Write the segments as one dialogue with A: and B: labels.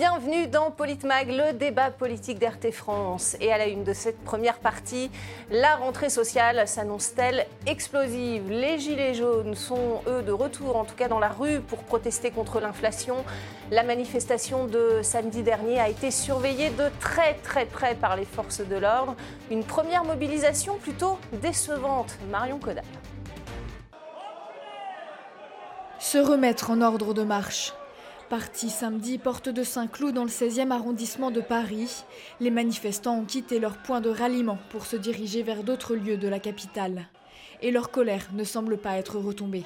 A: Bienvenue dans Politmag, le débat politique d'RT France. Et à la une de cette première partie, la rentrée sociale s'annonce-t-elle explosive? Les Gilets jaunes sont, eux, de retour, en tout cas dans la rue, pour protester contre l'inflation. La manifestation de samedi dernier a été surveillée de très très près par les forces de l'ordre. Une première mobilisation plutôt décevante. Marion Codal.
B: Se remettre en ordre de marche. Parti samedi porte de Saint-Cloud dans le 16e arrondissement de Paris, les manifestants ont quitté leur point de ralliement pour se diriger vers d'autres lieux de la capitale. Et leur colère ne semble pas être retombée.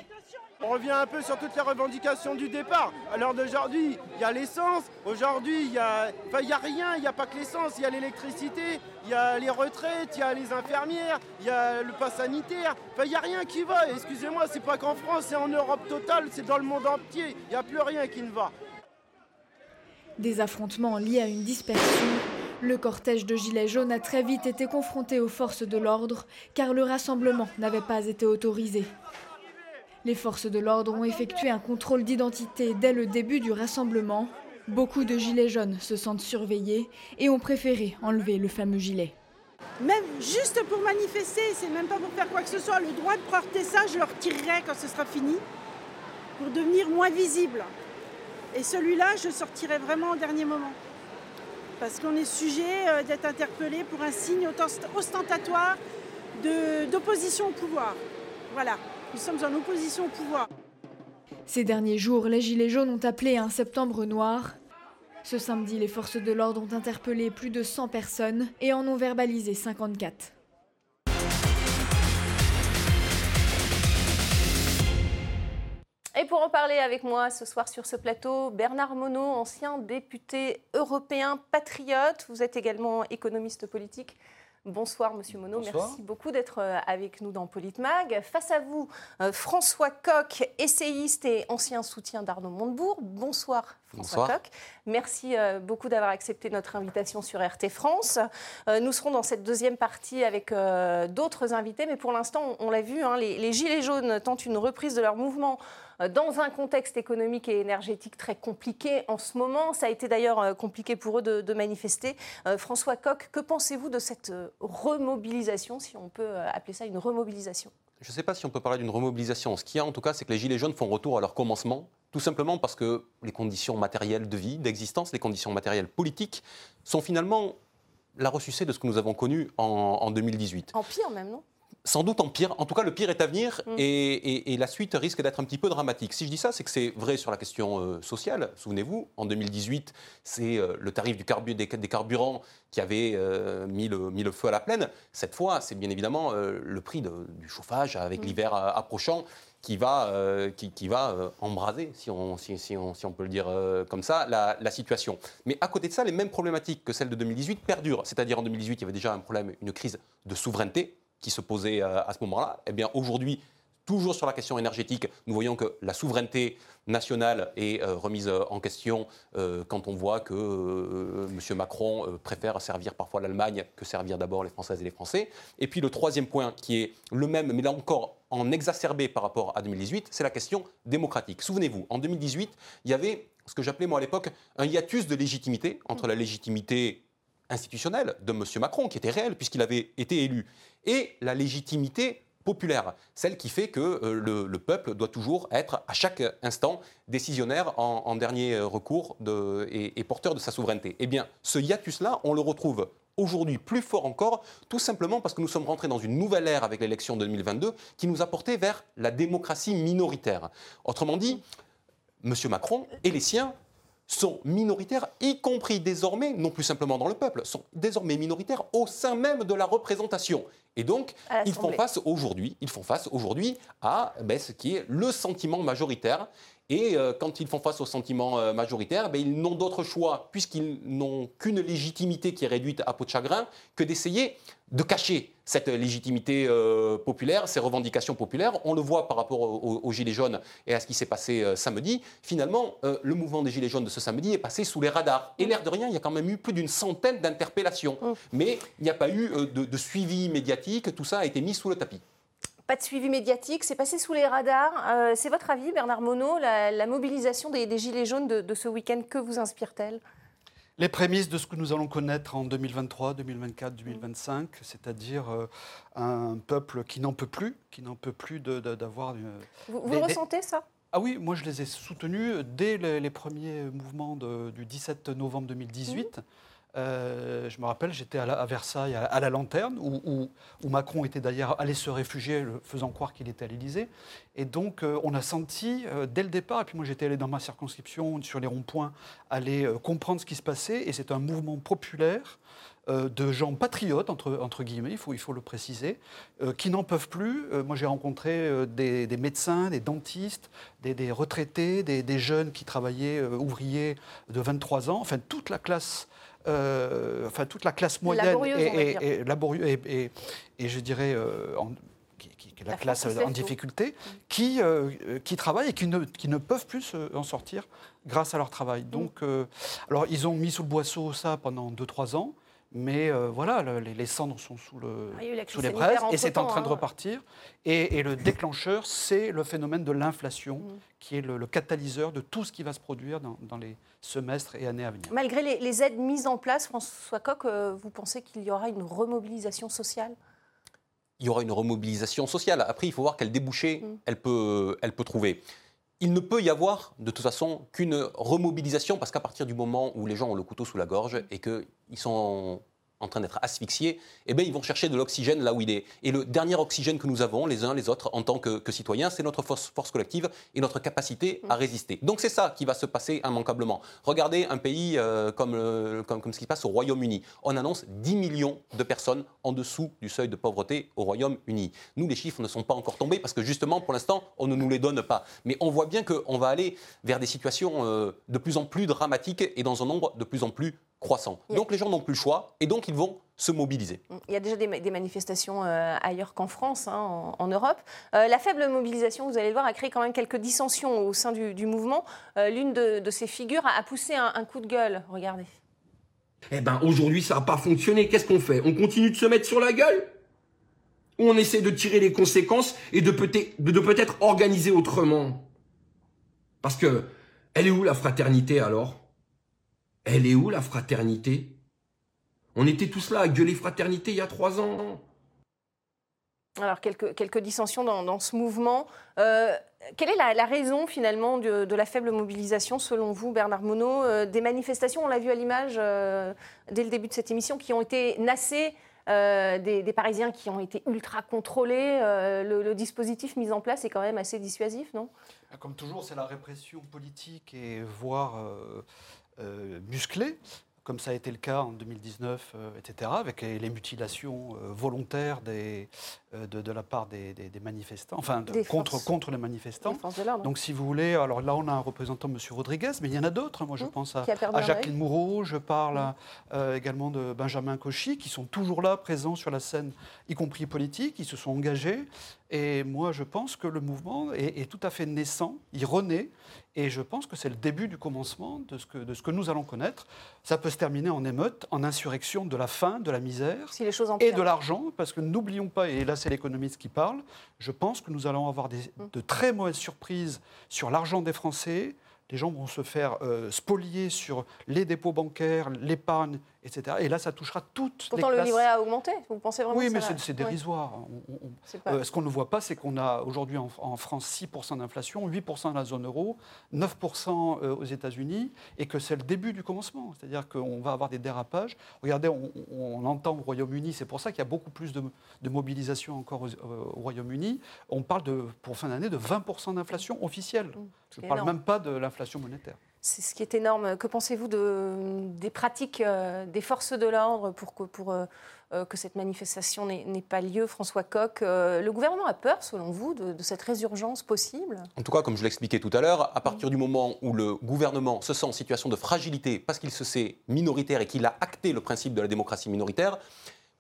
C: On revient un peu sur toutes les revendications du départ. L'heure d'aujourd'hui, il y a l'essence. Aujourd'hui, il n'y a, a rien. Il n'y a pas que l'essence. Il y a l'électricité, il y a les retraites, il y a les infirmières, il y a le pass sanitaire. Enfin, il n'y a rien qui va. Excusez-moi, c'est pas qu'en France, c'est en Europe totale, c'est dans le monde entier. Il n'y a plus rien qui ne va.
B: Des affrontements liés à une dispersion. Le cortège de Gilets jaunes a très vite été confronté aux forces de l'ordre car le rassemblement n'avait pas été autorisé. Les forces de l'ordre ont effectué un contrôle d'identité dès le début du rassemblement. Beaucoup de gilets jaunes se sentent surveillés et ont préféré enlever le fameux gilet.
D: Même juste pour manifester, c'est même pas pour faire quoi que ce soit. Le droit de porter ça, je le retirerai quand ce sera fini, pour devenir moins visible. Et celui-là, je sortirai vraiment au dernier moment. Parce qu'on est sujet euh, d'être interpellé pour un signe ostentatoire d'opposition au pouvoir. Voilà. Nous sommes en opposition au pouvoir.
B: Ces derniers jours, les Gilets jaunes ont appelé un septembre noir. Ce samedi, les forces de l'ordre ont interpellé plus de 100 personnes et en ont verbalisé 54.
A: Et pour en parler avec moi ce soir sur ce plateau, Bernard Monod, ancien député européen patriote. Vous êtes également économiste politique. Bonsoir, Monsieur Monod. Merci beaucoup d'être euh, avec nous dans Politmag. Face à vous, euh, François Coq, essayiste et ancien soutien d'Arnaud Montebourg. Bonsoir, François Coq. Merci euh, beaucoup d'avoir accepté notre invitation sur RT France. Nous serons dans cette deuxième partie avec d'autres invités, mais pour l'instant, on l'a vu, hein, les Gilets jaunes tentent une reprise de leur mouvement dans un contexte économique et énergétique très compliqué en ce moment. Ça a été d'ailleurs euh, compliqué pour eux de, manifester. Euh, François Coq, que pensez-vous de cette remobilisation, si on peut appeler ça une remobilisation?
E: Je ne sais pas si on peut parler d'une remobilisation. Ce qu'il y a en tout cas, c'est que les Gilets jaunes font retour à leur commencement, tout simplement parce que les conditions matérielles de vie, d'existence, les conditions matérielles politiques sont finalement la ressucée de ce que nous avons connu en, en 2018.
A: En pire même, non?
E: Sans doute en pire. En tout cas, le pire est à venir mm. et, la suite risque d'être un petit peu dramatique. Si je dis ça, c'est que c'est vrai sur la question euh, sociale. Souvenez-vous, en 2018, c'est euh, le tarif du des, carburants qui avait euh, mis, le, feu à la plaine. Cette fois, c'est bien évidemment le prix du chauffage avec mm. l'hiver approchant qui va, qui, va embraser, si on, si, on, peut le dire comme ça, la, la, situation. Mais à côté de ça, les mêmes problématiques que celles de 2018 perdurent. C'est-à-dire en 2018, il y avait déjà un problème, une crise de souveraineté qui se posait euh, à ce moment-là, eh bien aujourd'hui, toujours sur la question énergétique, nous voyons que la souveraineté nationale est euh, remise euh, en question quand on voit que M. Macron préfère servir parfois l'Allemagne que servir d'abord les Françaises et les Français. Et puis le troisième point qui est le même, mais là encore en exacerbé par rapport à 2018, c'est la question démocratique. Souvenez-vous, en 2018, il y avait ce que j'appelais moi à l'époque un hiatus de légitimité entre la légitimité institutionnelle de M. Macron, qui était réelle puisqu'il avait été élu, et la légitimité populaire, celle qui fait que euh, le, peuple doit toujours être à chaque instant décisionnaire en, dernier recours et, porteur de sa souveraineté. Eh bien, ce hiatus-là, on le retrouve aujourd'hui plus fort encore, tout simplement parce que nous sommes rentrés dans une nouvelle ère avec l'élection de 2022 qui nous a porté vers la démocratie minoritaire. Autrement dit, M. Macron et les siens sont minoritaires, y compris désormais, non plus simplement dans le peuple, sont désormais minoritaires au sein même de la représentation. Et donc, ils font face aujourd'hui, ils font face aujourd'hui à ben, ce qui est le sentiment majoritaire et euh, quand ils font face au sentiment euh, majoritaire, ben, ils n'ont d'autre choix, puisqu'ils n'ont qu'une légitimité qui est réduite à peau de chagrin, que d'essayer de cacher cette légitimité euh, populaire, ces revendications populaires. On le voit par rapport aux, Gilets jaunes et à ce qui s'est passé samedi. Finalement, le mouvement des Gilets jaunes de ce samedi est passé sous les radars. Et l'air de rien, il y a quand même eu plus d'une centaine d'interpellations. Mais il n'y a pas eu de suivi médiatique, tout ça a été mis sous le tapis.
A: Pas de suivi médiatique, c'est passé sous les radars. Euh, c'est votre avis, Bernard Monod, la, mobilisation des, Gilets jaunes de, ce week-end, que vous inspire-t-elle?
F: Les prémices de ce que nous allons connaître en 2023, 2024, 2025, c'est-à-dire euh, un peuple qui n'en peut plus, qui n'en peut plus d'avoir...
A: Vous, vous ressentez ça?
F: Ah oui, moi je les ai soutenus dès les, premiers mouvements du 17 novembre 2018. Euh, je me rappelle, j'étais à, Versailles, à, la Lanterne, où, Macron était d'ailleurs allé se réfugier, faisant croire qu'il était à l'Élysée. Et donc, euh, on a senti, euh, dès le départ, et puis moi j'étais allé dans ma circonscription, sur les ronds-points, aller comprendre ce qui se passait. Et c'est un mouvement populaire de gens patriotes, entre, guillemets, il faut, le préciser, qui n'en peuvent plus. moi, j'ai rencontré des, médecins, des dentistes, des, retraités, des, jeunes qui travaillaient, ouvriers de 23 ans, enfin toute la classe euh, enfin toute la classe moyenne et, laborieuse et, et, je dirais euh, qui, la, classe en difficulté, mm. qui, euh, qui travaillent et qui ne, qui ne peuvent plus en sortir grâce à leur travail. Mm. Donc, alors ils ont mis sous le boisseau ça pendant 2-3 ans. Mais euh, voilà, les, cendres sont sous, le, ah, sous les braises et c'est en train de hein. repartir. Et, le déclencheur, c'est le phénomène de l'inflation, mm. qui est le, catalyseur de tout ce qui va se produire dans, les semestres et années à venir.
A: Malgré les, aides mises en place, François Coq, euh, vous pensez qu'il y aura une remobilisation sociale?
E: Il y aura une remobilisation sociale. Après, il faut voir quel débouché mm. elle, peut, elle peut trouver il ne peut y avoir de toute façon qu'une remobilisation parce qu'à partir du moment où les gens ont le couteau sous la gorge et qu'ils sont en train d'être asphyxiés, eh bien, ils vont chercher de l'oxygène là où il est. Et le dernier oxygène que nous avons, les uns les autres, en tant que, citoyens, c'est notre force, collective et notre capacité à résister. Donc c'est ça qui va se passer immanquablement. Regardez un pays euh, comme, comme, comme, ce qui passe au Royaume-Uni. On annonce 10 millions de personnes en dessous du seuil de pauvreté au Royaume-Uni. Nous, les chiffres ne sont pas encore tombés parce que justement, pour l'instant, on ne nous les donne pas. Mais on voit bien qu'on va aller vers des situations euh, de plus en plus dramatiques et dans un nombre de plus en plus croissant. Donc les gens n'ont plus le choix et donc ils vont se mobiliser.
A: Il y a déjà des, manifestations euh, ailleurs qu'en France, hein, en, Europe. Euh, la faible mobilisation, vous allez le voir, a créé quand même quelques dissensions au sein du, mouvement. Euh, l'une de, ces figures a, poussé un, coup de gueule. Regardez.
G: Eh ben aujourd'hui, ça n'a pas fonctionné. Qu'est-ce qu'on fait? On continue de se mettre sur la gueule? Ou on essaie de tirer les conséquences et de peut-être peut organiser autrement? Parce que, elle est où la fraternité alors? Elle est où la fraternité? On était tous là à gueuler fraternité il y a trois ans.
A: Alors, quelques, quelques dissensions dans, ce mouvement. Euh, quelle est la, raison finalement de, la faible mobilisation selon vous, Bernard Monod? Euh, Des manifestations, on l'a vu à l'image euh, dès le début de cette émission, qui ont été nassées, des, Parisiens qui ont été ultra contrôlés. Le, dispositif mis en place est quand même assez dissuasif, non?
F: Comme toujours, c'est la répression politique et voire euh, musclé, comme ça a été le cas en 2019, euh, etc., avec les mutilations euh, volontaires des, de, la part des, manifestants, enfin contre, contre les manifestants. Donc si vous voulez, alors là on a un représentant, M. Rodriguez, mais il y en a d'autres. Moi je mmh. pense à, Jacqueline Moureau, je parle mmh. également de Benjamin Cauchy, qui sont toujours là, présents sur la scène, y compris politique, ils se sont engagés. Et moi je pense que le mouvement est, est tout à fait naissant, il renaît, et je pense que c'est le début du commencement de ce, que, de ce que nous allons connaître. Ça peut se terminer en émeute, en insurrection de la faim, de la misère et de l'argent, parce que n'oublions pas, et là c'est l'économiste qui parle, je pense que nous allons avoir des, hum. de très mauvaises surprises sur l'argent des Français. Les gens vont se faire euh, spolier sur les dépôts bancaires, l'épargne etc. Et là, ça touchera toutes
A: Pourtant,
F: les
A: le livret a augmenté. Vous pensez vraiment
F: Oui, mais c'est dérisoire. Euh, ce qu'on ne voit pas, c'est qu'on a aujourd'hui en, France 6% d'inflation, 8% dans la zone euro, 9% euh, aux États-Unis, et que c'est le début du commencement. C'est-à-dire qu'on va avoir des dérapages. Regardez, on, entend au Royaume-Uni, c'est pour ça qu'il y a beaucoup plus de, mobilisation encore au, Royaume-Uni. On parle de, pour fin d'année de 20% d'inflation officielle. Mmh, Je ne parle même pas de l'inflation monétaire.
A: C'est ce qui est énorme. Que pensez-vous de, des pratiques euh, des forces de l'ordre pour que, euh, euh, cette manifestation n'ait pas lieu François Coq, le gouvernement a peur, selon vous, de, cette résurgence possible?
E: En tout cas, comme je l'expliquais tout à l'heure, à partir du moment où le gouvernement se sent en situation de fragilité parce qu'il se sait minoritaire et qu'il a acté le principe de la démocratie minoritaire,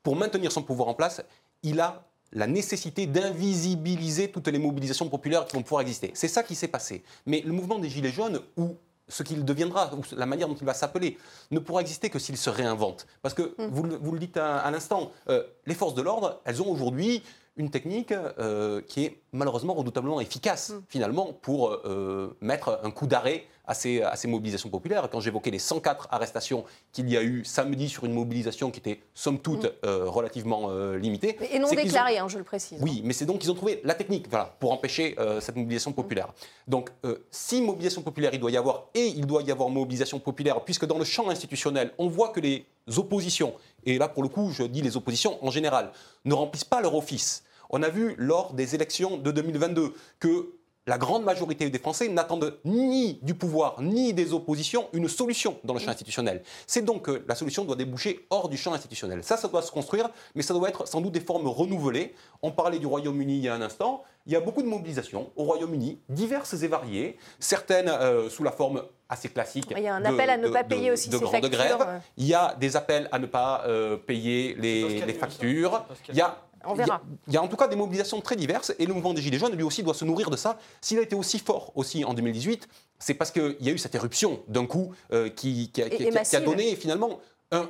E: pour maintenir son pouvoir en place, il a la nécessité d'invisibiliser toutes les mobilisations populaires qui vont pouvoir exister. C'est ça qui s'est passé. Mais le mouvement des Gilets jaunes, où ce qu'il deviendra, ou la manière dont il va s'appeler, ne pourra exister que s'il se réinvente. Parce que, mm. vous, vous, le dites à, l'instant, euh, les forces de l'ordre, elles ont aujourd'hui une technique euh, qui est malheureusement redoutablement efficace, mm. finalement, pour euh, mettre un coup d'arrêt à ces, à ces, mobilisations populaires. Quand j'évoquais les 104 arrestations qu'il y a eu samedi sur une mobilisation qui était, somme toute, mm. euh, relativement limitée.
A: Et non déclarée, hein, je le précise.
E: Oui, mais c'est donc qu'ils ont trouvé la technique voilà, pour empêcher cette mobilisation mm. populaire. Donc, si mobilisation populaire il doit y avoir, et il doit y avoir mobilisation populaire, puisque dans le champ institutionnel, on voit que les oppositions, et là pour le coup je dis les oppositions en général, ne remplissent pas leur office. On a vu lors des élections de 2022 que la grande majorité des Français n'attendent ni du pouvoir ni des oppositions une solution dans le champ institutionnel. C'est donc que la solution doit déboucher hors du champ institutionnel. Ça, ça doit se construire, mais ça doit être sans doute des formes renouvelées. On parlait du Royaume-Uni il y a un instant. Il y a beaucoup de mobilisations au Royaume-Uni, diverses et variées, certaines euh, sous la forme assez classique.
A: Il y a un appel à ne pas payer aussi de factures.
E: Il y a des appels à ne pas euh, payer les, les factures. Il y a
A: on verra.
E: Il y, a, en tout cas des mobilisations très diverses et le mouvement des Gilets jaunes, lui aussi, doit se nourrir de ça. S'il a été aussi fort aussi en 2018, c'est parce qu'il y a eu cette éruption d'un coup euh, qui, qui, a donné finalement un,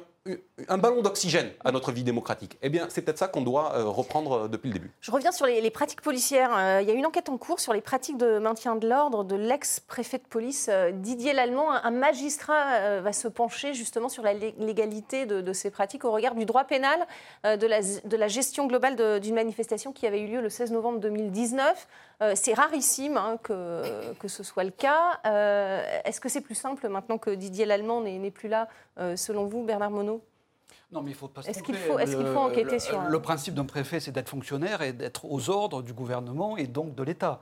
E: un ballon d'oxygène à notre vie démocratique. Eh bien, c'est peut-être ça qu'on doit euh, reprendre euh, depuis le début.
A: Je reviens sur les, pratiques policières. Euh, il y a une enquête en cours sur les pratiques de maintien de l'ordre de l'ex-préfet de police Didier Lallemand. Un, magistrat va se pencher justement sur la légalité de, ces pratiques au regard du droit pénal, de la, gestion globale d'une manifestation qui avait eu lieu le 16 novembre 2019. c'est rarissime hein, que, que, ce soit le cas. Est-ce que c'est plus simple maintenant que Didier Lallemand n'est plus là, selon vous, Bernard Monod?
F: Non, mais il faut pas
A: Est-ce qu'il faut, est faut, enquêter
F: le,
A: sur.
F: Le principe d'un préfet, c'est d'être fonctionnaire et d'être aux ordres du gouvernement et donc de l'État.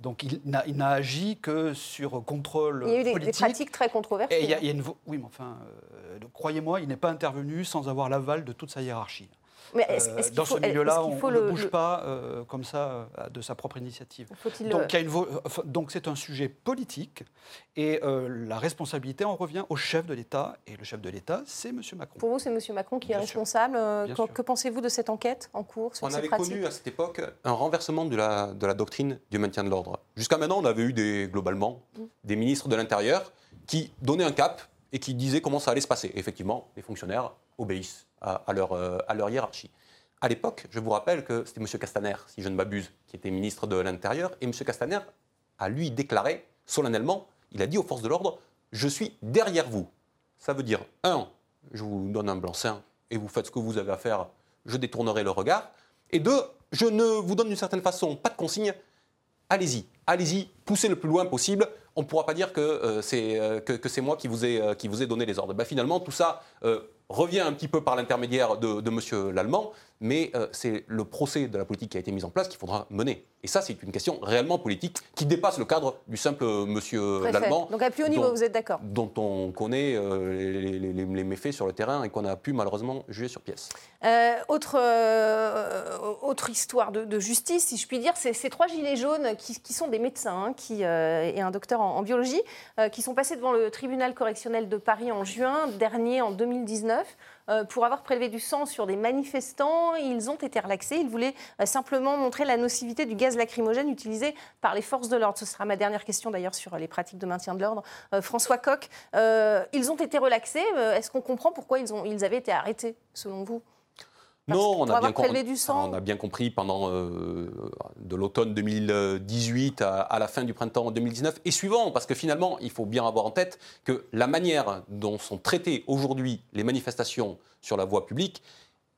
F: Donc il n'a agi que sur contrôle
A: politique. Il y a
F: eu
A: des, pratiques très controversées.
F: il y a, une, oui, mais enfin, euh, croyez-moi, il n'est pas intervenu sans avoir l'aval de toute sa hiérarchie. Mais euh, dans ce milieu-là, on, ne bouge pas euh, comme ça euh, de sa propre initiative. Donc, une donc c'est un sujet politique et la responsabilité en revient au chef de l'État et le chef de l'État, c'est M. Macron.
A: Pour vous, c'est M. Macron qui est responsable. que, pensez-vous de cette enquête en cours
E: On avait connu à cette époque un renversement de la, de la doctrine du maintien de l'ordre. Jusqu'à maintenant, on avait eu des, globalement mm. des ministres de l'Intérieur qui donnaient un cap et qui disaient comment ça allait se passer. effectivement, les fonctionnaires obéissent à, leur, euh, à leur hiérarchie. À l'époque, je vous rappelle que c'était M. Castaner, si je ne m'abuse, qui était ministre de l'Intérieur, et M. Castaner a lui déclaré solennellement, il a dit aux forces de l'ordre, je suis derrière vous. Ça veut dire, un, je vous donne un blanc-seing et vous faites ce que vous avez à faire, je détournerai le regard. Et deux, je ne vous donne d'une certaine façon pas de consigne, allez-y, allez-y, poussez le plus loin possible. On ne pourra pas dire que euh, c'est euh, que, c'est moi qui vous, ai, qui vous ai donné les ordres. Ben, finalement, tout ça revient un petit peu par l'intermédiaire de, M. Lallemand, mais euh, c'est le procès de la politique qui a été mis en place qu'il faudra mener. Et ça, c'est une question réellement politique qui dépasse le cadre du simple monsieur Lallemand.
A: Donc à plus haut niveau, vous êtes d'accord
E: Dont on connaît euh, les, méfaits sur le terrain et qu'on a pu malheureusement juger sur pièce.
A: Euh, autre, autre histoire de, justice, si je puis dire, c'est ces trois gilets jaunes qui, sont des médecins hein, qui, et un docteur en, en biologie qui sont passés devant le tribunal correctionnel de Paris en juin dernier, en 2019. Euh, pour avoir prélevé du sang sur des manifestants. Ils ont été relaxés. Ils voulaient euh, simplement montrer la nocivité du gaz lacrymogène utilisé par les forces de l'ordre. Ce sera ma dernière question d'ailleurs sur les pratiques de maintien de l'ordre. Euh, François Coq, ils ont été relaxés. Est-ce qu'on comprend pourquoi ils, ont, ils avaient été arrêtés, selon vous?
E: Non, on a, bien on a, bien compris pendant euh, de l'automne 2018 à, la fin du printemps 2019 et suivant, parce que finalement, il faut bien avoir en tête que la manière dont sont traitées aujourd'hui les manifestations sur la voie publique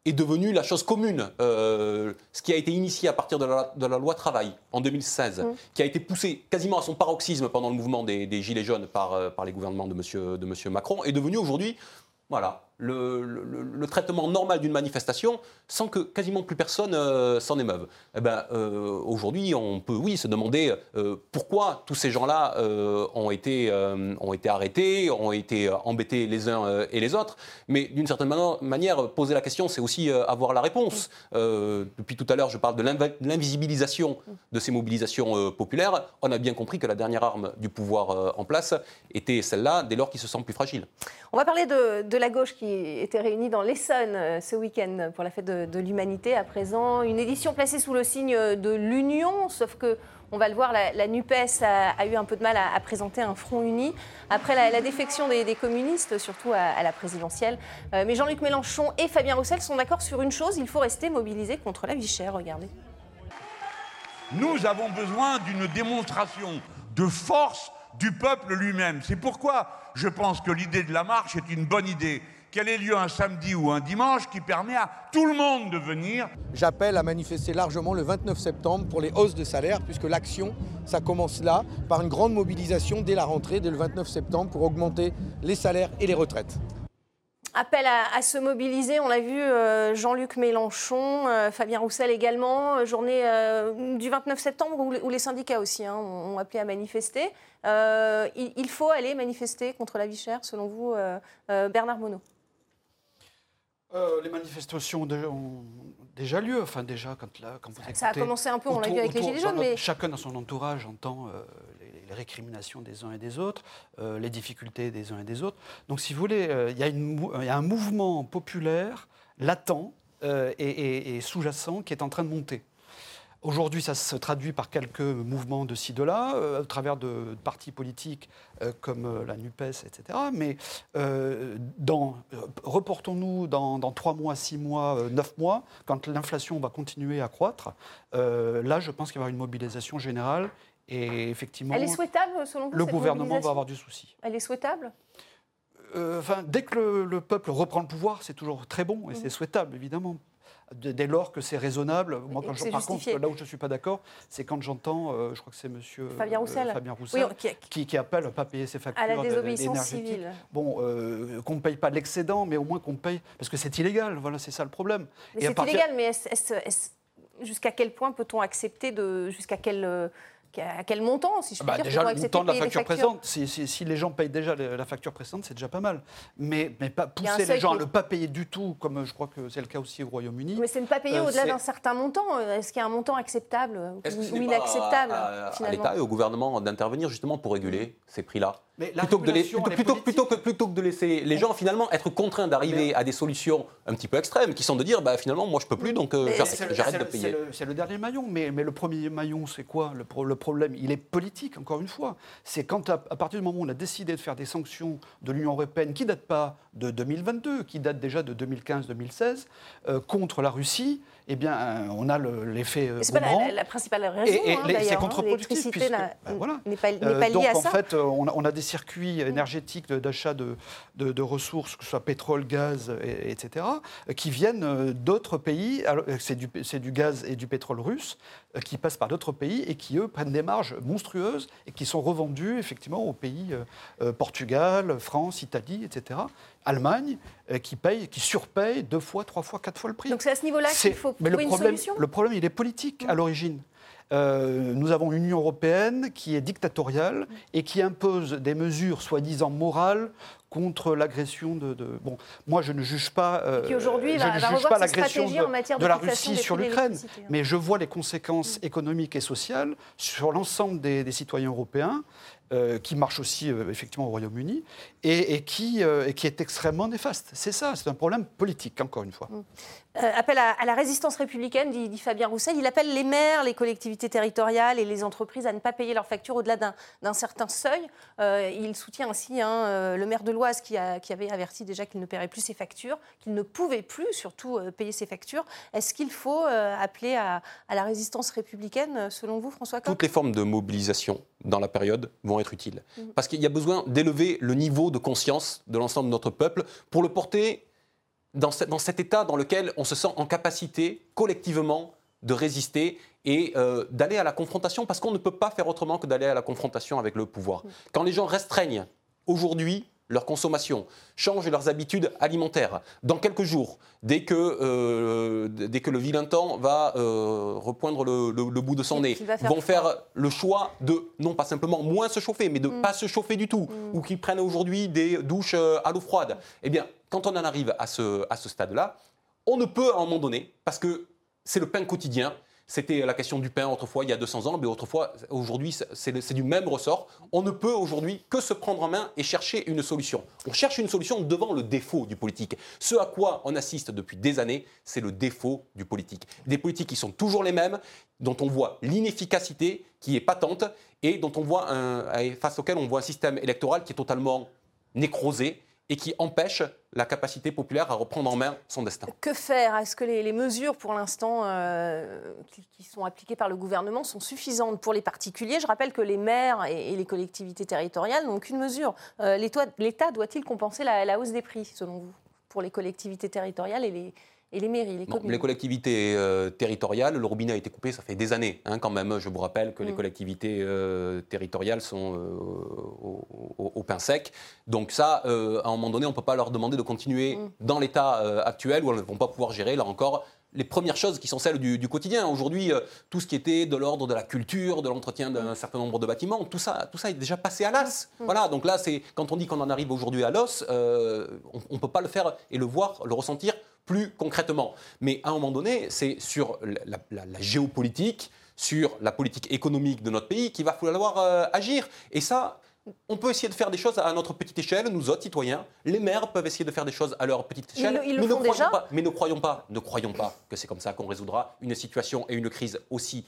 E: est devenue la chose commune. Euh, ce qui a été initié à partir de la, loi travail en 2016, mmh. qui a été poussé quasiment à son paroxysme pendant le mouvement des, Gilets jaunes par, euh, par les gouvernements de M. de monsieur Macron, est devenu aujourd'hui voilà, le, traitement normal d'une manifestation sans que quasiment plus personne euh, s'en émeuve. Eh ben, euh, Aujourd'hui, on peut, oui, se demander euh, pourquoi tous ces gens-là ont, été, ont été arrêtés, ont été embêtés les uns et les autres. Mais d'une certaine manière, poser la question, c'est aussi avoir la réponse. depuis tout à l'heure, je parle de l'invisibilisation de ces mobilisations populaires. On a bien compris que la dernière arme du pouvoir en place était celle-là, dès lors qu'il se sent plus fragile.
A: On va parler de, de la gauche qui qui était réunie dans l'Essonne euh, ce week-end pour la fête de, l'humanité. À présent, une édition placée sous le signe de l'union, sauf que on va le voir, la, NUPES a, eu un peu de mal à, présenter un front uni après la, défection des, communistes, surtout à, la présidentielle. Euh, mais Jean-Luc Mélenchon et Fabien Roussel sont d'accord sur une chose il faut rester mobilisé contre la vie chère. Regardez.
H: Nous avons besoin d'une démonstration de force du peuple lui-même. C'est pourquoi je pense que l'idée de la marche est une bonne idée qu'elle ait lieu un samedi ou un dimanche qui permet à tout le monde de venir.
I: J'appelle à manifester largement le 29 septembre pour les hausses de salaire, puisque l'action, ça commence là, par une grande mobilisation dès la rentrée, dès le 29 septembre, pour augmenter les salaires et les retraites.
A: Appel à, se mobiliser, on l'a vu, euh, Jean-Luc Mélenchon, euh, Fabien Roussel également, euh, journée du 29 septembre où, les syndicats aussi hein, ont, appelé à manifester. Il, faut aller manifester contre la vie chère, selon vous, Bernard Monod
F: Les manifestations ont déjà lieu, enfin déjà quand, là, quand vous
A: Ça a commencé un peu, on l'a vu avec les Gilets jaunes, mais...
F: Chacun dans son entourage entend les récriminations des uns et des autres, euh, les difficultés des uns et des autres. Donc, si vous voulez, euh, il y, a un mouvement populaire latent euh, et, sous-jacent qui est en train de monter. Aujourd'hui, ça se traduit par quelques mouvements de ci, de là, à travers de, partis politiques comme la NUPES, etc. Mais reportons-nous dans, dans, 3 mois, 6 mois, 9 mois, quand l'inflation va continuer à croître, là, je pense qu'il va y avoir une mobilisation générale et effectivement,
A: elle est souhaitable selon vous
F: Le gouvernement va avoir du souci.
A: Elle est souhaitable?
F: Euh, Enfin, dès que le, peuple reprend le pouvoir, c'est toujours très bon et c'est mhm. souhaitable, évidemment. Dès lors que c'est raisonnable. Moi, quand je, par contre, là où je ne suis pas d'accord, c'est quand j'entends, euh, je crois que c'est Monsieur
A: Fabien Roussel,
F: Fabien Roussel qui, appelle à ne pas payer ses factures à la désobéissance civile. Bon, euh, qu'on ne paye pas l'excédent, mais au moins qu'on paye, parce que c'est illégal. Voilà, c'est ça le problème.
A: c'est illégal, mais jusqu'à quel point peut-on accepter de, jusqu'à quel à quel montant, si je peux
F: bah,
A: dire
F: Déjà, le montant de la facture présente. Si, les gens payent déjà la facture présente, c'est déjà pas mal. Mais, mais pas pousser les gens à ne pas payer du tout, comme je crois que c'est le cas aussi au Royaume-Uni.
A: Mais c'est ne pas payer euh, au-delà d'un certain montant. Est-ce qu'il y a un montant acceptable ou inacceptable
E: à, à l'État et au gouvernement d'intervenir justement pour réguler ces prix-là? Plutôt, que de plutôt, plutôt, que, plutôt, que de laisser les gens finalement être contraints d'arriver à des solutions un petit peu extrêmes, qui sont de dire bah, finalement moi je peux plus donc euh, j'arrête de payer.
F: C'est le, dernier maillon, mais, mais le premier maillon c'est quoi? Le, le, problème Il est politique encore une fois. C'est quand à, partir du moment où on a décidé de faire des sanctions de l'Union européenne qui ne datent pas de 2022, qui datent déjà de 2015-2016 euh, contre la Russie, eh bien, euh, on a l'effet
A: euh, C'est pas la, principale raison, et, et hein, C'est
F: contre-productif.
A: Ben n'est pas, pas, liée
F: donc,
A: à
F: en fait, on a, on a, des circuits énergétiques d'achat de, de, ressources, que ce soit pétrole, gaz, etc., qui viennent d'autres pays. C'est du, du gaz et du pétrole russe qui passent par d'autres pays et qui, eux, prennent des marges monstrueuses et qui sont revendus, effectivement, aux pays Portugal, France, Italie, etc. Allemagne, euh, qui paye, qui surpaye deux fois, trois fois, quatre fois le prix.
A: Donc c'est à ce niveau-là qu'il faut trouver
F: une
A: solution
F: Le problème, il est politique à l'origine. Euh, nous avons une Union européenne qui est dictatoriale et qui impose des mesures soi-disant morales contre l'agression de, Bon, moi, je ne juge pas, euh, je ne juge pas l'agression de, de, la Russie sur l'Ukraine, mais je vois les conséquences économiques et sociales sur l'ensemble des, des, citoyens européens. Euh, qui marche aussi euh, effectivement au Royaume-Uni, et, qui, euh, et, qui, est extrêmement néfaste. C'est ça, c'est un problème politique, encore une fois. Mm.
A: appel à, la résistance républicaine, dit, Fabien Roussel. Il appelle les maires, les collectivités territoriales et les entreprises à ne pas payer leurs factures au-delà d'un certain seuil. il soutient ainsi hein, le maire de l'Oise qui, qui, avait averti déjà qu'il ne paierait plus ses factures, qu'il ne pouvait plus surtout payer ses factures. Est-ce qu'il faut appeler à, à, la résistance républicaine, selon vous, François
E: Toutes les formes de mobilisation dans la période vont être utiles. Mhm. Parce qu'il y a besoin d'élever le niveau de conscience de l'ensemble de notre peuple pour le porter dans, cet état dans lequel on se sent en capacité collectivement de résister et euh, d'aller à la confrontation, parce qu'on ne peut pas faire autrement que d'aller à la confrontation avec le pouvoir. Mhm. Quand les gens restreignent aujourd'hui leur consommation, changent leurs habitudes alimentaires. Dans quelques jours, dès que, euh, dès que le vilain temps va euh, repoindre le, bout de son nez, vont faire le choix de, non pas simplement moins se chauffer, mais de ne mm. pas se chauffer du tout, mm. ou qu'ils prennent aujourd'hui des douches euh, à l'eau froide. Eh bien, quand on en arrive à ce, à ce stade-là, on ne peut à un moment donné, parce que c'est le pain quotidien, C'était la question du pain autrefois, il y a 200 ans, mais autrefois, aujourd'hui, c'est du même ressort. On ne peut aujourd'hui que se prendre en main et chercher une solution. On cherche une solution devant le défaut du politique. Ce à quoi on assiste depuis des années, c'est le défaut du politique. Des politiques qui sont toujours les mêmes, dont on voit l'inefficacité qui est patente et dont on voit face auquel on voit un système électoral qui est totalement nécrosé et qui empêche la capacité populaire à reprendre en main son destin.
A: Que faire? Est-ce que les, mesures, pour l'instant, euh, qui, sont appliquées par le gouvernement sont suffisantes pour les particuliers? Je rappelle que les maires et, les collectivités territoriales n'ont qu'une mesure. Euh, L'État doit-il compenser la hausse des prix, selon vous, pour les collectivités territoriales et les, et les mairies, les communes.
E: les collectivités euh, territoriales, le robinet a été coupé, ça fait des années hein, quand même. Je vous rappelle que les mm. collectivités euh, territoriales sont euh, au, pain sec. Donc ça, à un moment donné, on ne peut pas leur demander de continuer mm. dans l'état actuel où elles ne vont pas pouvoir gérer, là encore, les premières choses qui sont celles du, quotidien. Aujourd'hui, tout ce qui était de l'ordre de la culture, de l'entretien d'un mm. certain nombre de bâtiments, tout ça, tout ça est déjà passé à l'as. Voilà, donc là, c'est quand on dit qu'on en arrive aujourd'hui à l'os, on ne peut pas le faire et le voir, le ressentir plus concrètement. Mais à un moment donné, c'est sur la, géopolitique, sur la politique économique de notre pays qu'il va falloir euh, agir. Et ça, on peut essayer de faire des choses à notre petite échelle, nous autres citoyens. Les maires peuvent essayer de faire des choses à leur petite échelle.
A: Ils, mais, ne déjà
E: pas, mais ne croyons pas, ne croyons pas que c'est comme ça qu'on résoudra une situation et une crise aussi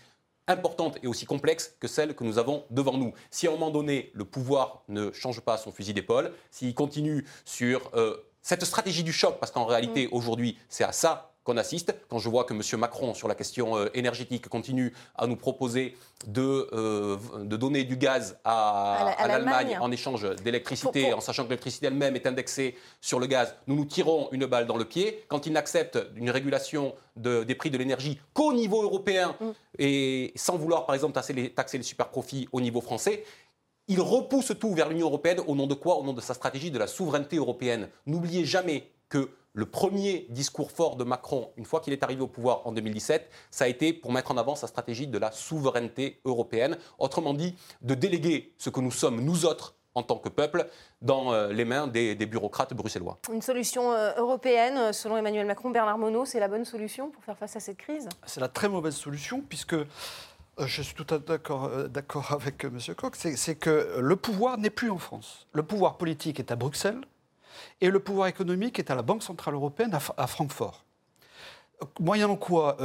E: importante et aussi complexe que celle que nous avons devant nous. Si à un moment donné, le pouvoir ne change pas son fusil d'épaule, s'il continue sur euh, cette stratégie du choc, parce qu'en réalité, mm. aujourd'hui, c'est à ça qu'on assiste. Quand je vois que M. Macron, sur la question euh, énergétique, continue à nous proposer de, euh, de donner du gaz à, l'Allemagne en échange d'électricité, en sachant que l'électricité elle-même est indexée sur le gaz, nous nous tirons une balle dans le pied. Quand il n'accepte une régulation des prix de l'énergie qu'au niveau européen, mm. et sans vouloir, par exemple, taxer les, taxer les super profits au niveau français, il repousse tout vers l'Union européenne au nom de quoi? Au nom de sa stratégie de la souveraineté européenne. N'oubliez jamais que le premier discours fort de Macron, une fois qu'il est arrivé au pouvoir en 2017, ça a été pour mettre en avant sa stratégie de la souveraineté européenne. Autrement dit, de déléguer ce que nous sommes, nous autres, en tant que peuple, dans euh, les mains des, bureaucrates bruxellois.
A: Une solution euh, européenne, euh, selon Emmanuel Macron, Bernard Monod, c'est la bonne solution pour faire face à cette crise?
F: C'est la très mauvaise solution, puisque je suis tout à fait d'accord euh, avec euh, M. Koch, c'est que le pouvoir n'est plus en France. Le pouvoir politique est à Bruxelles et le pouvoir économique est à la Banque Centrale Européenne à, Francfort. Moyennant quoi,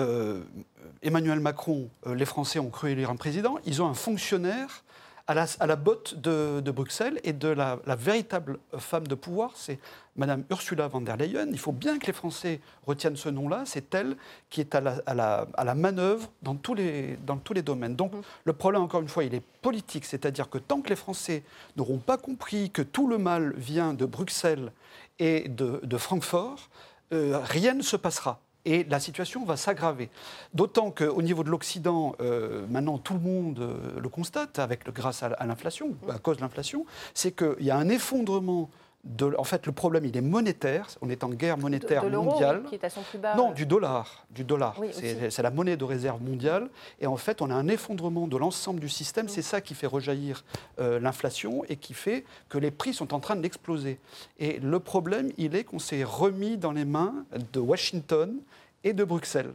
F: Emmanuel Macron, les Français ont cru élire un président, ils ont un fonctionnaire à la, botte de, Bruxelles et de la, véritable femme de pouvoir, c'est Madame Ursula von der Leyen. Il faut bien que les Français retiennent ce nom-là. C'est elle qui est à la, manœuvre dans tous, les, dans tous les domaines. Donc mmh. le problème, encore une fois, il est politique. C'est-à-dire que tant que les Français n'auront pas compris que tout le mal vient de Bruxelles et de, Francfort, euh, rien ne se passera et la situation va s'aggraver. D'autant qu'au niveau de l'Occident, euh, maintenant tout le monde euh, le constate, avec, grâce à, l'inflation, à cause de l'inflation, c'est qu'il y a un effondrement en fait, le problème, il est monétaire. On est en guerre monétaire mondiale.
A: qui est à son plus bas.
F: Non, du dollar. Du dollar. c'est la monnaie de réserve mondiale. Et en fait, on a un effondrement de l'ensemble du système. C'est ça qui fait rejaillir euh, l'inflation et qui fait que les prix sont en train d'exploser. Et le problème, il est qu'on s'est remis dans les mains de Washington et de Bruxelles.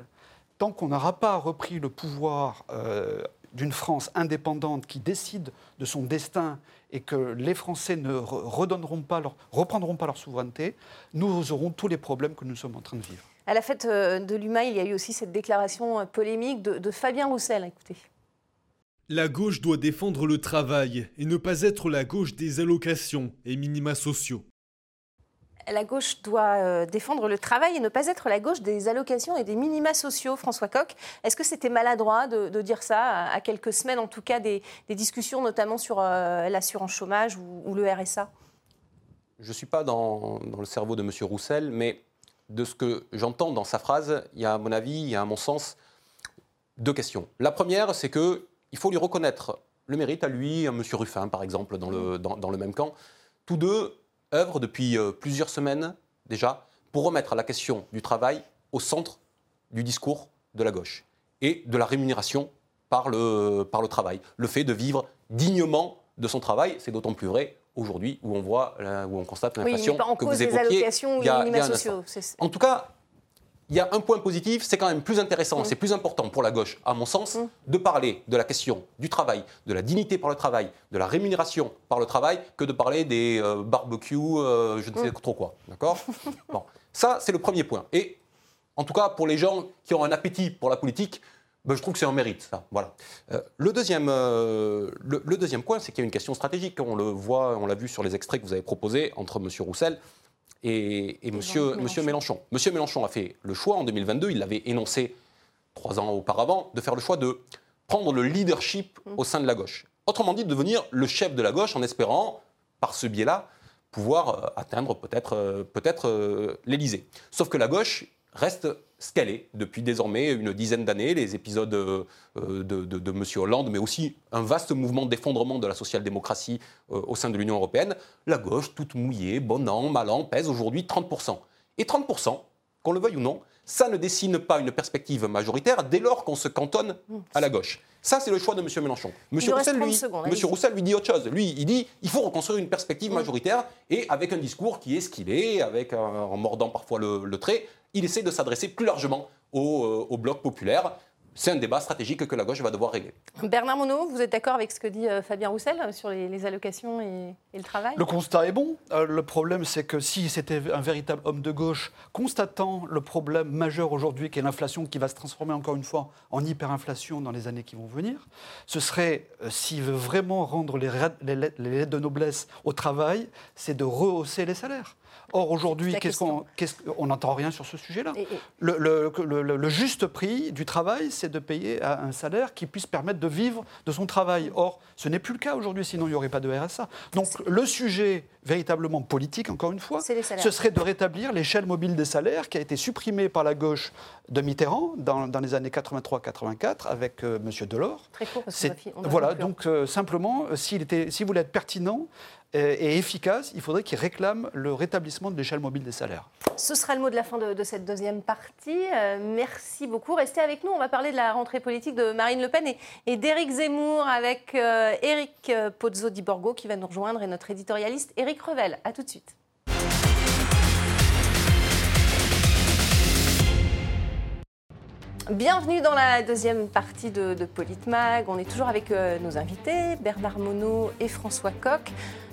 F: Tant qu'on n'aura pas repris le pouvoir euh, d'une France indépendante qui décide de son destin et que les Français ne redonneront pas leur, reprendront pas leur souveraineté, nous aurons tous les problèmes que nous sommes en train de vivre.
A: À la fête euh, de l'UMA, il y a eu aussi cette déclaration euh, polémique de, de Fabien Roussel. Écoutez.
J: La gauche doit défendre le travail et ne pas être la gauche des allocations et minima sociaux
A: la gauche doit euh, défendre le travail et ne pas être la gauche des allocations et des minima sociaux, François Coq. Est-ce que c'était maladroit de, dire ça à quelques semaines, en tout cas, des, discussions notamment sur euh, l'assurance chômage ou, le RSA
E: Je ne suis pas dans, le cerveau de M. Roussel, mais de ce que j'entends dans sa phrase, il y a à mon avis, il y a à mon sens, deux questions. La première, c'est qu'il faut lui reconnaître le mérite à lui, à M. Ruffin, par exemple, dans le, dans le même camp. Tous deux œuvre depuis euh, plusieurs semaines déjà pour remettre la question du travail au centre du discours de la gauche et de la rémunération par le, par le travail. Le fait de vivre dignement de son travail, c'est d'autant plus vrai aujourd'hui où on voit, où on constate l'inflation
A: que vous évoquiez. Des allocations il y a, sociaux,
E: en tout cas, il y a un point positif, c'est quand même plus intéressant,
A: Mm.
E: c'est plus important pour la gauche, à mon sens, de parler de la question du travail, de la dignité par le travail, de la rémunération par le travail, que de parler des euh, barbecues, euh, je ne sais
A: Mm.
E: trop quoi. D'accord? Bon, ça, c'est le premier point. Et en tout cas, pour les gens qui ont un appétit pour la politique, ben, je trouve que c'est un mérite, ça. Voilà. Euh, le, deuxième, euh, le, le deuxième point, c'est qu'il y a une question stratégique. On le voit, on l'a vu sur les extraits que vous avez proposés entre M. Roussel et, et monsieur,
A: Mélenchon.
E: monsieur Mélenchon. Monsieur Mélenchon a fait le choix en 2022, il l'avait énoncé trois ans auparavant, de faire le choix de prendre le leadership au sein de la gauche. Autrement dit, de devenir le chef de la gauche en espérant, par ce biais-là, pouvoir euh, atteindre peut-être euh, peut-être euh, l'Élysée. Sauf que la gauche reste ce qu'elle est depuis désormais une dizaine d'années, les épisodes euh, de, de, de M. Hollande, mais aussi un vaste mouvement d'effondrement de la social-démocratie euh, au sein de l'Union européenne. La gauche, toute mouillée, bon an, mal an, pèse aujourd'hui 30%. Et 30%, qu'on le veuille ou non, ça ne dessine pas une perspective majoritaire dès lors qu'on se cantonne à la gauche. Ça, c'est le choix de M. Mélenchon. M. Roussel,
A: 30
E: lui,
A: secondes,
E: M.
A: allez-y.
E: Roussel lui dit autre chose. Lui, il dit il faut reconstruire une perspective majoritaire et avec un discours qui est ce qu'il est, avec en mordant parfois le, le trait, il essaie de s'adresser plus largement au, euh, au bloc populaire. C'est un débat stratégique que la gauche va devoir régler.
A: Bernard Monod, vous êtes d'accord avec ce que dit euh, Fabien Roussel sur les, les allocations et, et le travail?
F: Le constat est bon. Euh, le problème, c'est que si c'était un véritable homme de gauche, constatant le problème majeur aujourd'hui, qui est l'inflation, qui va se transformer encore une fois en hyperinflation dans les années qui vont venir, ce serait, euh, s'il veut vraiment rendre les, les les lettres de noblesse au travail, c'est de rehausser les salaires. Or, aujourd'hui, qu'est-ce qu'on n'entend rien sur ce sujet-là.
A: Et- et-
F: Le, le- le- le- le juste prix du travail, c'est de payer à un salaire qui puisse permettre de vivre de son travail. Or, ce n'est plus le cas aujourd'hui, sinon il n'y aurait pas de RSA. Donc, le sujet véritablement politique, encore une fois, ce serait de rétablir l'échelle mobile des salaires qui a été supprimée par la gauche de Mitterrand dans, dans les années 83-84 avec euh, M. Delors.
A: Très court, parce qu'on
F: voilà, donc euh, simplement, euh, s'il était, s'il voulait être pertinent et efficace, il faudrait qu'il réclame le rétablissement de l'échelle mobile des salaires.
A: Ce sera le mot de la fin de, cette deuxième partie. Euh, merci beaucoup. Restez avec nous. On va parler de la rentrée politique de Marine Le Pen et, d'Éric Zemmour avec euh, Éric euh, Pozzo di Borgo qui va nous rejoindre et notre éditorialiste Éric Revel. À tout de suite. Bienvenue dans la deuxième partie de, de Politmag. On est toujours avec euh, nos invités, Bernard Monod et François Coq.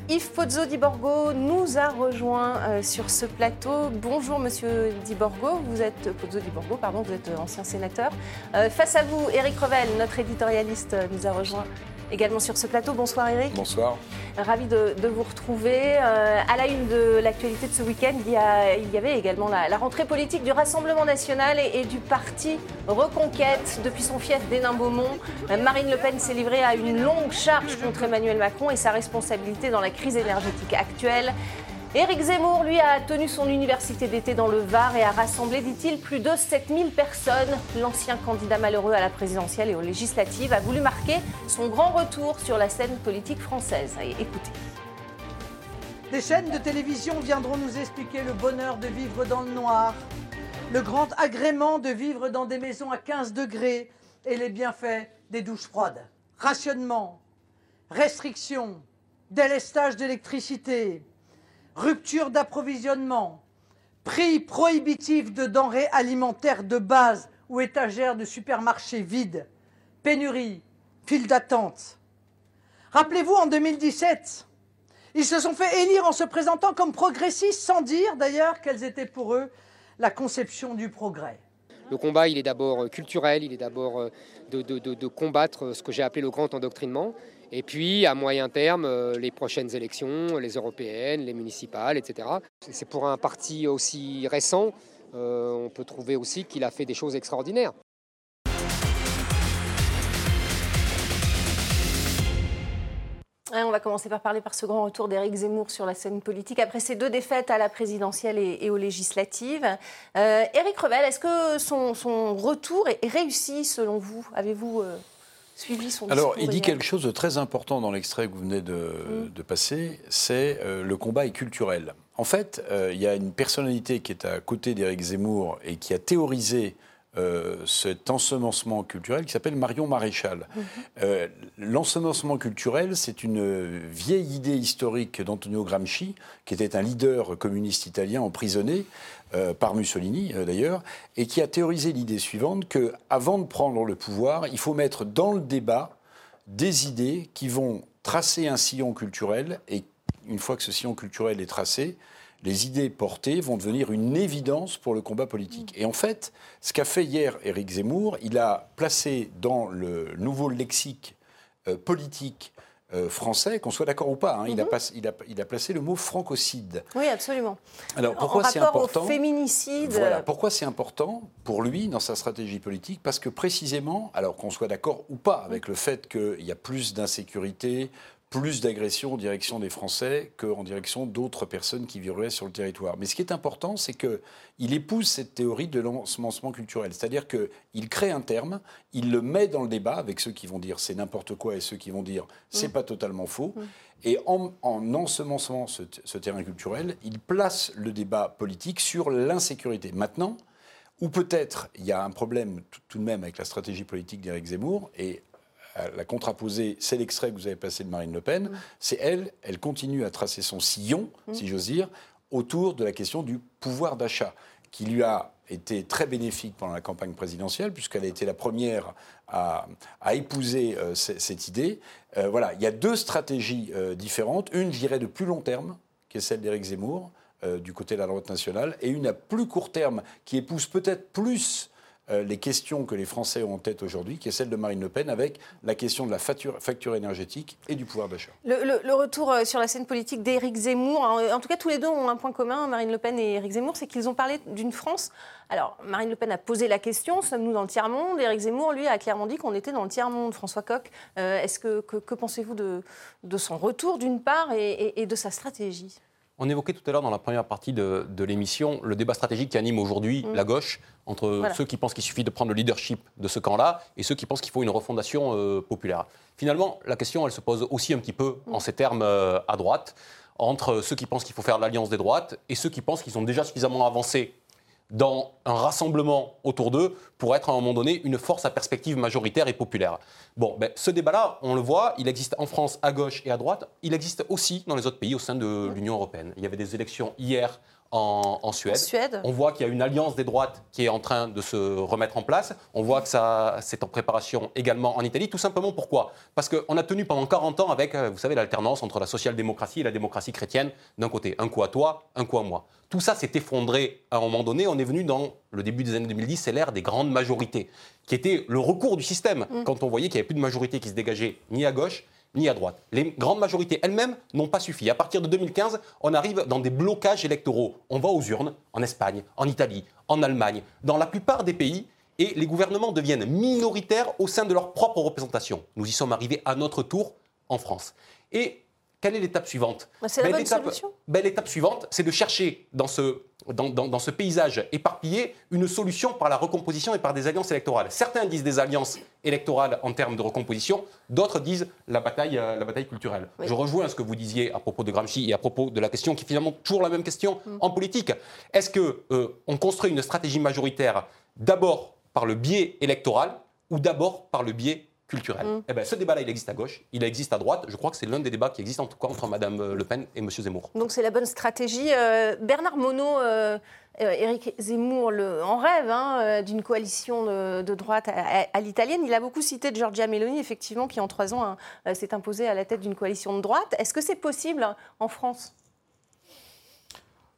A: Yves Pozzo di Borgo nous a rejoint euh, sur ce plateau. Bonjour Monsieur di Borgo, vous êtes Pozzo di Borgo, pardon, vous êtes euh, ancien sénateur. Euh, face à vous, Éric Revel, notre éditorialiste, euh, nous a rejoint également sur ce plateau. Bonsoir Éric.
K: Bonsoir.
A: Ravi de, de vous retrouver. Euh, à la une de l'actualité de ce week-end, il, y a- il y avait également la, la rentrée politique du Rassemblement national et, et du parti Reconquête. Depuis son fief d'Hénin-Beaumont, euh, Marine Le Pen s'est livrée à une longue charge contre Emmanuel Macron et sa responsabilité dans la crise énergétique actuelle. Éric Zemmour, lui, a tenu son université d'été dans le Var et a rassemblé, dit-il, plus de 7000 personnes. L'ancien candidat malheureux à la présidentielle et aux législatives a voulu marquer son grand retour sur la scène politique française. Écoutez.
L: Des chaînes de télévision viendront nous expliquer le bonheur de vivre dans le noir, le grand agrément de vivre dans des maisons à 15 degrés et les bienfaits des douches froides. Rationnement, restrictions, délestage d'électricité, rupture d'approvisionnement, prix prohibitif de denrées alimentaires de base ou étagères de supermarchés vides, pénurie, file d'attente. Rappelez-vous en 2017, ils se sont fait élire en se présentant comme progressistes sans dire d'ailleurs quelles étaient pour eux la conception du progrès.
M: Le combat, il est d'abord culturel, il est d'abord euh, de, combattre ce que j'ai appelé le grand endoctrinement. Et puis, à moyen terme, euh, les prochaines élections, les européennes, les municipales, etc. C'est- pour un parti aussi récent, euh, on peut trouver aussi qu'il a fait des choses extraordinaires.
A: Ouais, on va commencer par parler par ce grand retour d'Éric Zemmour sur la scène politique après ses deux défaites à la présidentielle et, aux législatives. Euh, Éric Revel, est-ce que son, son retour est, réussi selon vous? Avez-vous suivi son
K: Alors, il dit quelque chose de très important dans l'extrait que vous venez de,
A: Mm.
K: de passer, c'est euh, le combat est culturel. En fait, euh, il y a une personnalité qui est à côté d'Éric Zemmour et qui a théorisé euh, cet ensemencement culturel qui s'appelle Marion Maréchal. Euh, L'ensemencement culturel, c'est une vieille idée historique d'Antonio Gramsci, qui était un leader communiste italien emprisonné euh, par Mussolini euh, d'ailleurs, et qui a théorisé l'idée suivante que, avant de prendre le pouvoir, il faut mettre dans le débat des idées qui vont tracer un sillon culturel et une fois que ce sillon culturel est tracé, les idées portées vont devenir une évidence pour le combat politique. Et en fait, ce qu'a fait hier Éric Zemmour, il a placé dans le nouveau lexique euh, politique euh, français, qu'on soit d'accord ou pas, hein, il, a
A: Mhm.
K: pas- il a- il a placé le mot francocide.
A: Oui, absolument.
K: Alors pourquoi c'est important
A: au féminicide.
K: Voilà, pourquoi c'est important pour lui dans sa stratégie politique? Parce que précisément, alors qu'on soit d'accord ou pas avec le fait qu'il y a plus d'insécurité, plus d'agression en direction des Français qu'en direction d'autres personnes qui vivraient sur le territoire. Mais ce qui est important, c'est qu'il épouse cette théorie de l'ensemencement culturel. C'est-à-dire qu'il crée un terme, il le met dans le débat avec ceux qui vont dire c'est n'importe quoi et ceux qui vont dire c'est pas totalement faux. Et en, en ensemençant ce, ce terrain culturel, il place le débat politique sur l'insécurité. Maintenant, ou peut-être il y a un problème tout, de même avec la stratégie politique d'Éric Zemmour, et la contraposée, c'est l'extrait que vous avez passé de Marine Le Pen, c'est elle, elle continue à tracer son sillon, si j'ose dire, autour de la question du pouvoir d'achat, qui lui a été très bénéfique pendant la campagne présidentielle, puisqu'elle a été la première à, à épouser euh, cette idée. Euh, voilà, il y a deux stratégies euh, différentes. Une, je dirais, de plus long terme, qui est celle d'Éric Zemmour, du côté de la droite nationale, et une à plus court terme, qui épouse peut-être plus euh, les questions que les Français ont en tête aujourd'hui, qui est celle de Marine Le Pen, avec la question de la facture, énergétique et du pouvoir d'achat.
A: Le, retour euh, sur la scène politique d'Éric Zemmour, en, en tout cas tous les deux ont un point commun, Marine Le Pen et Éric Zemmour, c'est qu'ils ont parlé d'une France. Alors Marine Le Pen a posé la question, sommes-nous dans le tiers-monde? Éric Zemmour, lui, a clairement dit qu'on était dans le tiers-monde. François euh, est-ce que, que, pensez-vous de, de son retour d'une part et de sa stratégie?
E: On évoquait tout à l'heure dans la première partie de, de l'émission le débat stratégique qui anime aujourd'hui
A: Mm.
E: la gauche entre
A: Voilà.
E: ceux qui pensent qu'il suffit de prendre le leadership de ce camp-là et ceux qui pensent qu'il faut une refondation euh, populaire. Finalement, la question, elle se pose aussi un petit peu en ces termes euh, à droite, entre ceux qui pensent qu'il faut faire l'alliance des droites et ceux qui pensent qu'ils ont déjà suffisamment avancé dans un rassemblement autour d'eux pour être à un moment donné une force à perspective majoritaire et populaire. Bon, ben, ce débat-là, on le voit, il existe en France à gauche et à droite, il existe aussi dans les autres pays au sein de l'Union européenne. Il y avait des élections hier en, en Suède.
A: En Suède.
E: On voit qu'il y a une alliance des droites qui est en train de se remettre en place. On voit que ça, c'est en préparation également en Italie. Tout simplement pourquoi? Parce qu'on a tenu pendant 40 ans avec, euh, vous savez, l'alternance entre la social-démocratie et la démocratie chrétienne d'un côté. Un coup à toi, un coup à moi. Tout ça s'est effondré à un moment donné. On est venu dans le début des années 2010, c'est l'ère des grandes majorités, qui était le recours du système. Quand on voyait qu'il n'y avait plus de majorité qui se dégageait ni à gauche, ni à droite. Les grandes majorités elles-mêmes n'ont pas suffi. À partir de 2015, on arrive dans des blocages électoraux. On va aux urnes en Espagne, en Italie, en Allemagne, dans la plupart des pays, et les gouvernements deviennent minoritaires au sein de leur propre représentation. Nous y sommes arrivés à notre tour en France. Et quelle est l'étape suivante?
A: Bah, c'est
E: ben, L'étape suivante, c'est de chercher dans ce, dans, dans- dans ce paysage éparpillé une solution par la recomposition et par des alliances électorales. Certains disent des alliances électorales en termes de recomposition, d'autres disent la bataille, euh, la bataille culturelle.
A: Oui.
E: Je rejoins ce que vous disiez à propos de Gramsci et à propos de la question qui est finalement toujours la même question en politique. Est-ce que euh, on construit une stratégie majoritaire d'abord par le biais électoral ou d'abord par le biais culturel
A: Mm.
E: Eh ben, Ce débat-là, il existe à gauche, il existe à droite. Je crois que c'est l'un des débats qui existe en tout cas entre Mme Le Pen et M. Zemmour.
A: Donc c'est la bonne stratégie. Euh, Bernard Monod, euh, euh, Éric Zemmour le, en rêve hein, euh, d'une coalition de, de droite à, à- à l'italienne. Il a beaucoup cité Giorgia Meloni, effectivement, qui en trois ans hein, euh, s'est imposée à la tête d'une coalition de droite. Est-ce que c'est possible en France?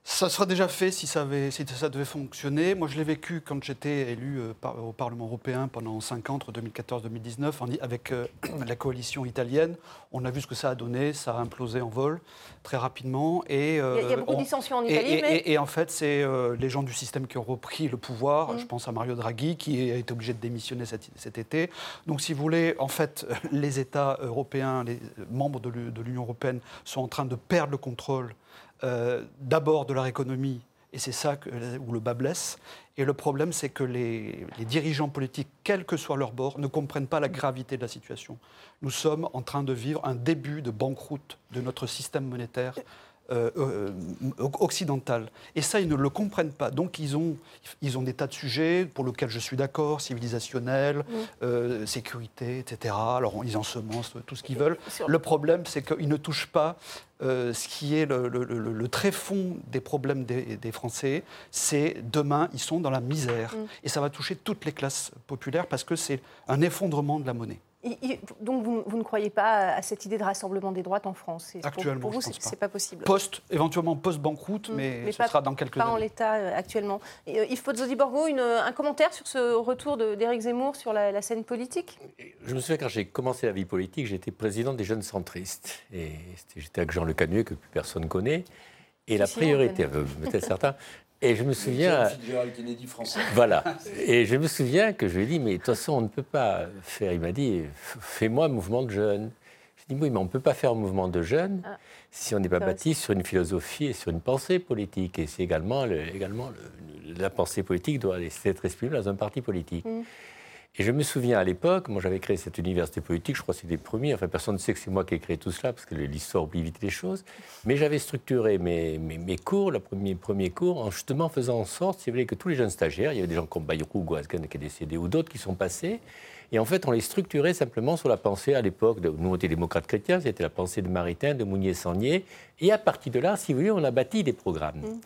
F: Ça sera déjà fait si ça, avait- si ça devait fonctionner. Moi, je l'ai vécu quand j'étais élu euh, au Parlement européen pendant 5 ans, entre 2014-2019, en- avec euh, la coalition italienne. On a vu ce que ça a donné, ça a implosé en vol très rapidement. Et,
A: Il y a- il y a
F: euh,
A: beaucoup de
F: on-
A: dissensions en Italie,
F: Et,
A: mais-
F: et- et en fait, c'est les gens du système qui ont repris le pouvoir.
A: Mm.
F: Je pense à Mario Draghi, qui a été obligé de démissionner cet, cet été. Donc, si vous voulez, en fait, les États européens, les membres de l'Union européenne sont en train de perdre le contrôle euh, d'abord de leur économie, et c'est ça où le bas blesse. Et le problème, c'est que les, les dirigeants politiques, quel que soit leur bord, ne comprennent pas la gravité de la situation. Nous sommes en train de vivre un début de banqueroute de notre système monétaire euh, euh, occidentale. Et ça, ils ne le comprennent pas. Donc, ils ont, ils ont des tas de sujets pour lesquels je suis d'accord, civilisationnel, euh, sécurité, etc. Alors, ils ensemencent tout ce qu'ils veulent. Le problème, c'est qu'ils ne touchent pas ce qui est le, le, le, très fond des problèmes des, des Français, c'est demain, ils sont dans la misère. Mm. Et ça va toucher toutes les classes populaires parce que c'est un effondrement de la monnaie.
A: Donc vous, ne croyez pas à cette idée de rassemblement des droites en France?
F: Actuellement,
A: pour, vous, c'est pas possible.
F: Post, éventuellement post-banqueroute, mm. mais, ce sera dans quelques
A: pas
F: années.
A: Pas en l'état euh, actuellement. Et, euh, Yves Pozzotti-Borgo, un commentaire sur ce retour d'Éric Zemmour sur la, scène politique?
N: Je me souviens quand j'ai commencé la vie politique, j'étais président des jeunes centristes. Et j'étais avec Jean Le Canuet, que plus personne connaît. Et la priorité, peut-être certains, et je me souviens.
K: Kennedy français.
N: Voilà. Et je me souviens que je lui ai dit, mais de toute façon, on ne peut pas faire. Il m'a dit, fais-moi un mouvement de jeunes. Je lui ai dit, oui, mais on ne peut pas faire un mouvement de jeunes ah. si on n'est pas bâti sur une philosophie et sur une pensée politique. Et c'est également, également la pensée politique doit être exprimée dans un parti politique. Mm. Et je me souviens à l'époque, moi j'avais créé cette université politique, je crois que c'est les premiers, enfin personne ne sait que c'est moi qui ai créé tout cela, parce que l'histoire oublie vite les choses, mais j'avais structuré mes, mes, cours, le premier, cours, en justement faisant en sorte, si vous voulez, que tous les jeunes stagiaires, il y avait des gens comme Bayrou, Guasgan qui est décédé, ou d'autres qui sont passés, et en fait on les structurait simplement sur la pensée à l'époque, de, nous on était démocrates chrétiens, c'était la pensée de Maritain, de Mounier-Sagnier, et à partir de là, si vous voulez, on a bâti des programmes. Mmh.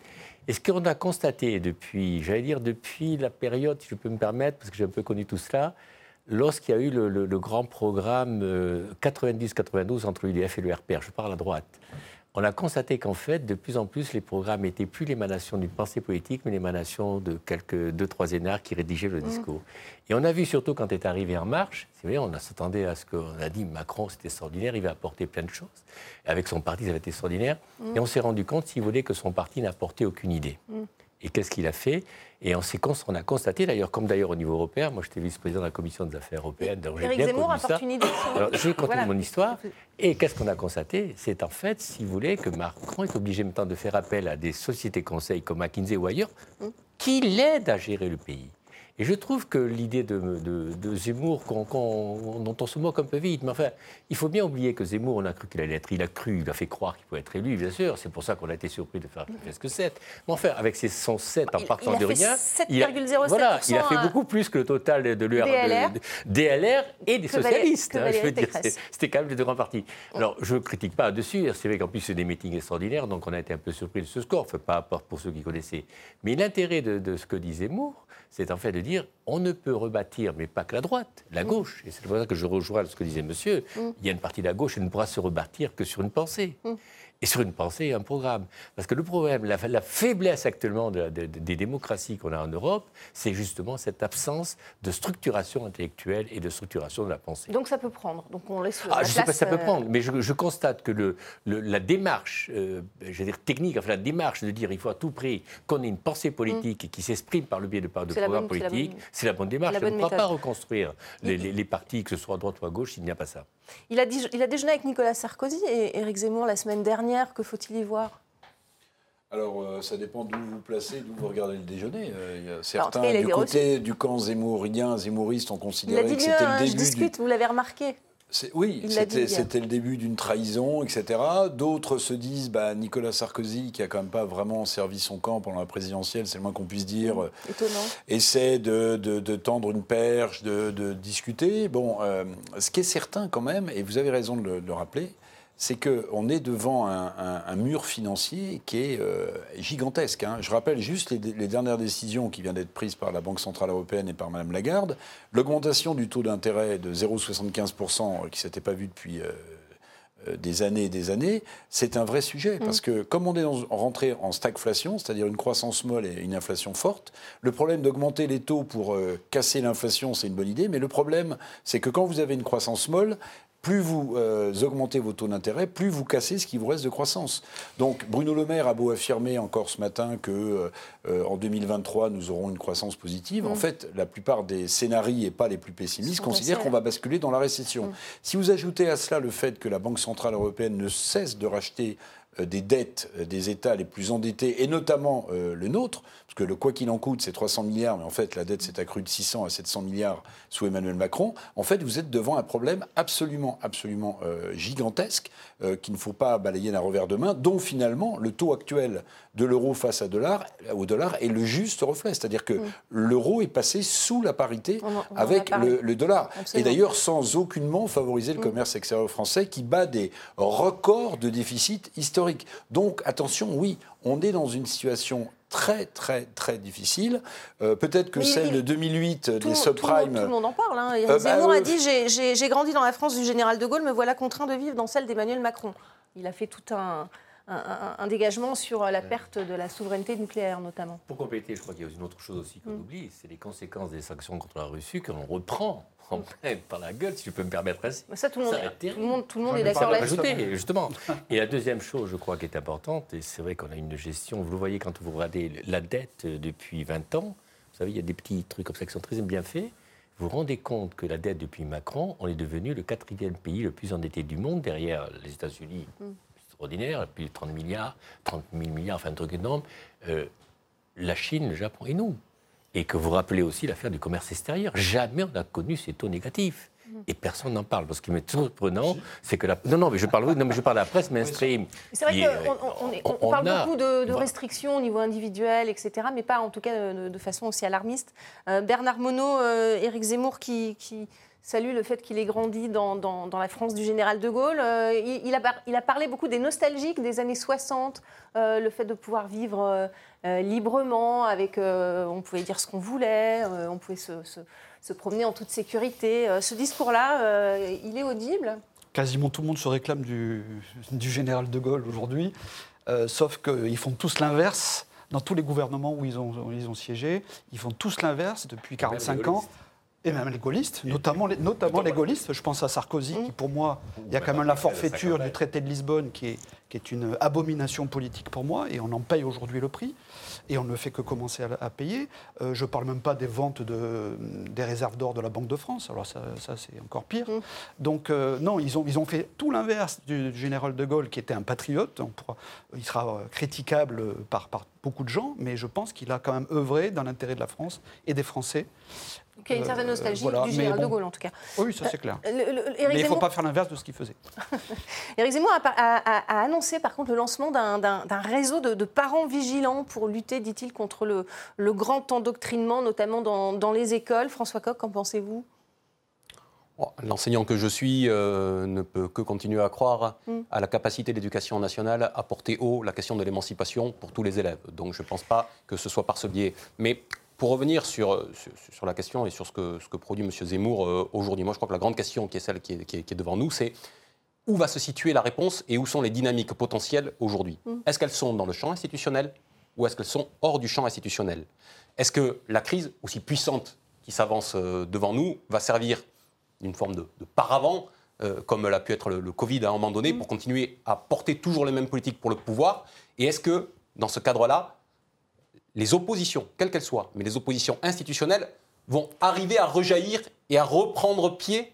N: Et ce qu'on a constaté depuis, j'allais dire depuis la période, si je peux me permettre, parce que j'ai un peu connu tout cela, lorsqu'il y a eu le, grand programme 90-92 euh, entre l'UDF et le RPR, je parle à droite, on a constaté qu'en fait, de plus en plus, les programmes n'étaient plus l'émanation d'une pensée politique, mais l'émanation de quelques deux, trois énards qui rédigeaient le mmh. discours. Et on a vu surtout quand est arrivé En Marche, on s'attendait à ce qu'on a dit Macron, c'était extraordinaire, il va apporter plein de choses. avec son parti, ça va être extraordinaire. Mmh. Et on s'est rendu compte, s'il voulait, que son parti n'apportait aucune idée. Mmh. Et qu'est-ce qu'il a fait? Et en séquence, on a constaté, d'ailleurs, comme d'ailleurs au niveau européen, moi j'étais vice-président de la Commission des affaires européennes,
A: donc j'ai bien Zemmour connu ça. Une idée
N: Alors, je continue mon histoire. Et qu'est-ce qu'on a constaté? C'est en fait, si vous voulez, que Macron est obligé maintenant de faire appel à des sociétés conseils comme McKinsey ou ailleurs, hum. qui l'aident à gérer le pays. Et je trouve que l'idée de, de, Zemmour, dont on se moque un peu vite, mais enfin, il faut bien oublier que Zemmour, on a cru qu'il allait être, il a cru, il a fait croire qu'il pouvait être élu, bien sûr, c'est pour ça qu'on a été surpris de faire presque 7. Mais enfin, avec ses 107 en partant de rien,
A: il a,
N: voilà, il a fait beaucoup plus que le total de
A: l'UR,
N: DLR, et des socialistes. Hein, je veux dire, c'était quand même les deux grands partis. Alors, je ne critique pas dessus, c'est vrai qu'en plus, c'est des meetings extraordinaires, donc on a été un peu surpris de ce score, enfin, pas pour ceux qui connaissaient. Mais l'intérêt de, de ce que dit Zemmour, c'est en fait de dire on ne peut rebâtir, mais pas que la droite, la mm. gauche. Et c'est pour ça que je rejoins ce que disait monsieur. Mm. Il y a une partie de la gauche qui ne pourra se rebâtir que sur une pensée. Mm et sur une pensée et un programme. Parce que le problème, la, faiblesse actuellement des démocraties qu'on a en Europe, c'est justement cette absence de structuration intellectuelle et de structuration de la pensée.
A: Donc ça peut prendre. Donc on laisse.
N: Ah, je
A: ne sais
N: pas si ça peut euh, prendre, mais je, constate que le, la démarche, euh, je veux dire technique, enfin la démarche de dire il faut à tout prix qu'on ait une pensée politique mm. qui s'exprime par le biais de, de programmes politiques, c'est la, bonne démarche. on ne pourra pas reconstruire les, partis, que ce soit à droite ou à gauche, s'il n'y a pas ça.
A: Il a, il a déjeuné avec Nicolas Sarkozy et Éric Zemmour la semaine dernière que faut-il y voir?
K: Alors, euh, ça dépend d'où vous placez, d'où vous regardez le déjeuner. Euh, y a certains du côté du camp zemmourien, zemmouriste, ont considéré que c'était le début.
A: discute, vous l'avez remarqué.
K: Oui, c'était le début d'une trahison, etc. D'autres se disent, bah, Nicolas Sarkozy, qui a quand même pas vraiment servi son camp pendant la présidentielle, c'est le moins qu'on puisse dire, mmh,
A: Étonnant.
K: essaie de, de, tendre une perche, de, discuter. Bon, euh, ce qui est certain quand même, et vous avez raison de le rappeler, c'est qu'on est devant un, mur financier qui est euh, gigantesque. Hein. Je rappelle juste les, dernières décisions qui viennent d'être prises par la Banque Centrale Européenne et par Mme Lagarde. L'augmentation du taux d'intérêt de 0,75%, euh, qui ne s'était pas vu depuis euh, des années et des années, c'est un vrai sujet. Mm. Parce que comme on est rentré en stagflation, c'est-à-dire une croissance molle et une inflation forte, le problème d'augmenter les taux pour casser l'inflation, c'est une bonne idée. Mais le problème, c'est que quand vous avez une croissance molle, plus vous euh, augmentez vos taux d'intérêt, plus vous cassez ce qui vous reste de croissance. Donc Bruno Le Maire a beau affirmer encore ce matin que euh, euh, en 2023 nous aurons une croissance positive. En mm. fait, la plupart des scénarios et pas les plus pessimistes considèrent qu'on va basculer dans la récession. Mm. Si vous ajoutez à cela le fait que la Banque centrale européenne ne cesse de racheter des dettes euh, des États les plus endettés, et notamment euh, le nôtre, parce que le quoi qu'il en coûte, c'est 300 milliards, mais en fait, la dette s'est accrue de 600 à 700 milliards sous Emmanuel Macron. En fait, vous êtes devant un problème absolument, absolument gigantesque qu'il ne faut pas balayer d'un revers de main, dont finalement le taux actuel de l'euro face à dollar, au dollar est le juste reflet. C'est-à-dire que mm. l'euro est passé sous la parité avec le, dollar. Et d'ailleurs, sans aucunement favoriser le mm. commerce extérieur français qui bat des records de déficit historique. Donc, attention, oui, on est dans une situation très, très, très difficile. Euh, peut-être que celle de 2008 des subprimes.
A: Tout, le monde en parle. Hein. Euh, Zemmour bah, a dit J'ai grandi dans la France du général de Gaulle, me voilà contraint de vivre dans celle d'Emmanuel Macron. Il a fait tout un un, dégagement sur la perte de la souveraineté nucléaire, notamment.
N: Pour compléter, je crois qu'il y a une autre chose aussi qu'on mm. oublie, c'est les conséquences des sanctions contre la Russie que l'on reprend en pleine par la gueule, si je peux me permettre ainsi.
A: Ça, tout le monde, tout le monde, est d'accord là-dessus.
N: Justement. Et la deuxième chose, je crois, qui est importante, et c'est vrai qu'on a une gestion, vous le voyez quand vous regardez la dette depuis 20 ans, vous savez, il y a des petits trucs comme ça qui sont très bien faits. Vous vous rendez compte que la dette depuis Macron, on est devenu le quatrième pays le plus endetté du monde, derrière les États-Unis, mm extraordinaire, plus de 30 milliards, 30 000 milliards, enfin un truc énorme, euh, la Chine, le Japon et nous. Et que vous rappelez aussi l'affaire du commerce extérieur. Jamais on n'a connu ces taux négatifs. Et personne n'en parle. Parce ce qui m'est surprenant, c'est que la. Non, non, mais je parle, non, mais je parle de la presse mainstream.
A: C'est vrai qu'on on, parle beaucoup de, restrictions au niveau individuel, etc., mais pas en tout cas de, façon aussi alarmiste. Euh, Bernard Monod, euh, Éric Zemmour qui, qui salue le fait qu'il ait grandi dans, la France du général de Gaulle. Euh, il, a, il, a, parlé beaucoup des nostalgiques des années 60, euh, le fait de pouvoir vivre euh, librement, avec, on pouvait dire ce qu'on voulait, on pouvait se, promener en toute sécurité. ce discours-là, il est audible
F: Quasiment tout le monde se réclame du, général de Gaulle aujourd'hui, sauf qu'ils font tous l'inverse. Dans tous les gouvernements où ils ont, où ils ont siégé, ils font tous l'inverse depuis 45 ans. Et même les gaullistes, notamment les, notamment les gaullistes. Je pense à Sarkozy, qui pour moi, il y a quand même la forfaiture du traité de Lisbonne qui est, qui est une abomination politique pour moi, et on en paye aujourd'hui le prix, et on ne fait que commencer à, payer. Euh, je ne parle même pas des ventes de, des réserves d'or de la Banque de France, alors ça, ça c'est encore pire. Mmh. Donc euh, non, ils ont, ils ont fait tout l'inverse du, général de Gaulle, qui était un patriote. il sera euh, critiquable par, par beaucoup de gens, mais je pense qu'il a quand même œuvré dans l'intérêt de la France et des Français.
A: Il y a une certaine nostalgie du général de Gaulle, en tout cas.
F: Oui, ça c'est clair. mais il ne faut pas faire l'inverse de ce qu'il faisait.
A: Éric Zemmour a, annoncé, par contre, le lancement d'un réseau de, parents vigilants pour lutter, dit-il, contre le, grand endoctrinement, notamment dans, les écoles. François Coq, qu'en pensez-vous?
E: Oh, L'enseignant que je suis euh, ne peut que continuer à croire hmm. à la capacité de l'éducation nationale à porter haut la question de l'émancipation pour tous les élèves. Donc je ne pense pas que ce soit par ce biais. Mais pour revenir sur, sur, la question et sur ce que, ce que produit M. Zemmour euh, aujourd'hui, moi je crois que la grande question qui est celle qui est, qui est, devant nous, c'est où va se situer la réponse et où sont les dynamiques potentielles aujourd'hui? Mm. Est-ce qu'elles sont dans le champ institutionnel ou est-ce qu'elles sont hors du champ institutionnel? Est-ce que la crise, aussi puissante qui s'avance euh, devant nous, va servir d'une forme de, paravent, euh, comme l'a pu être le, Covid à un moment donné, mm. pour continuer à porter toujours les mêmes politiques pour le pouvoir? Et est-ce que, dans ce cadre-là, les oppositions, quelles qu'elles soient, mais les oppositions institutionnelles, vont arriver à rejaillir et à reprendre pied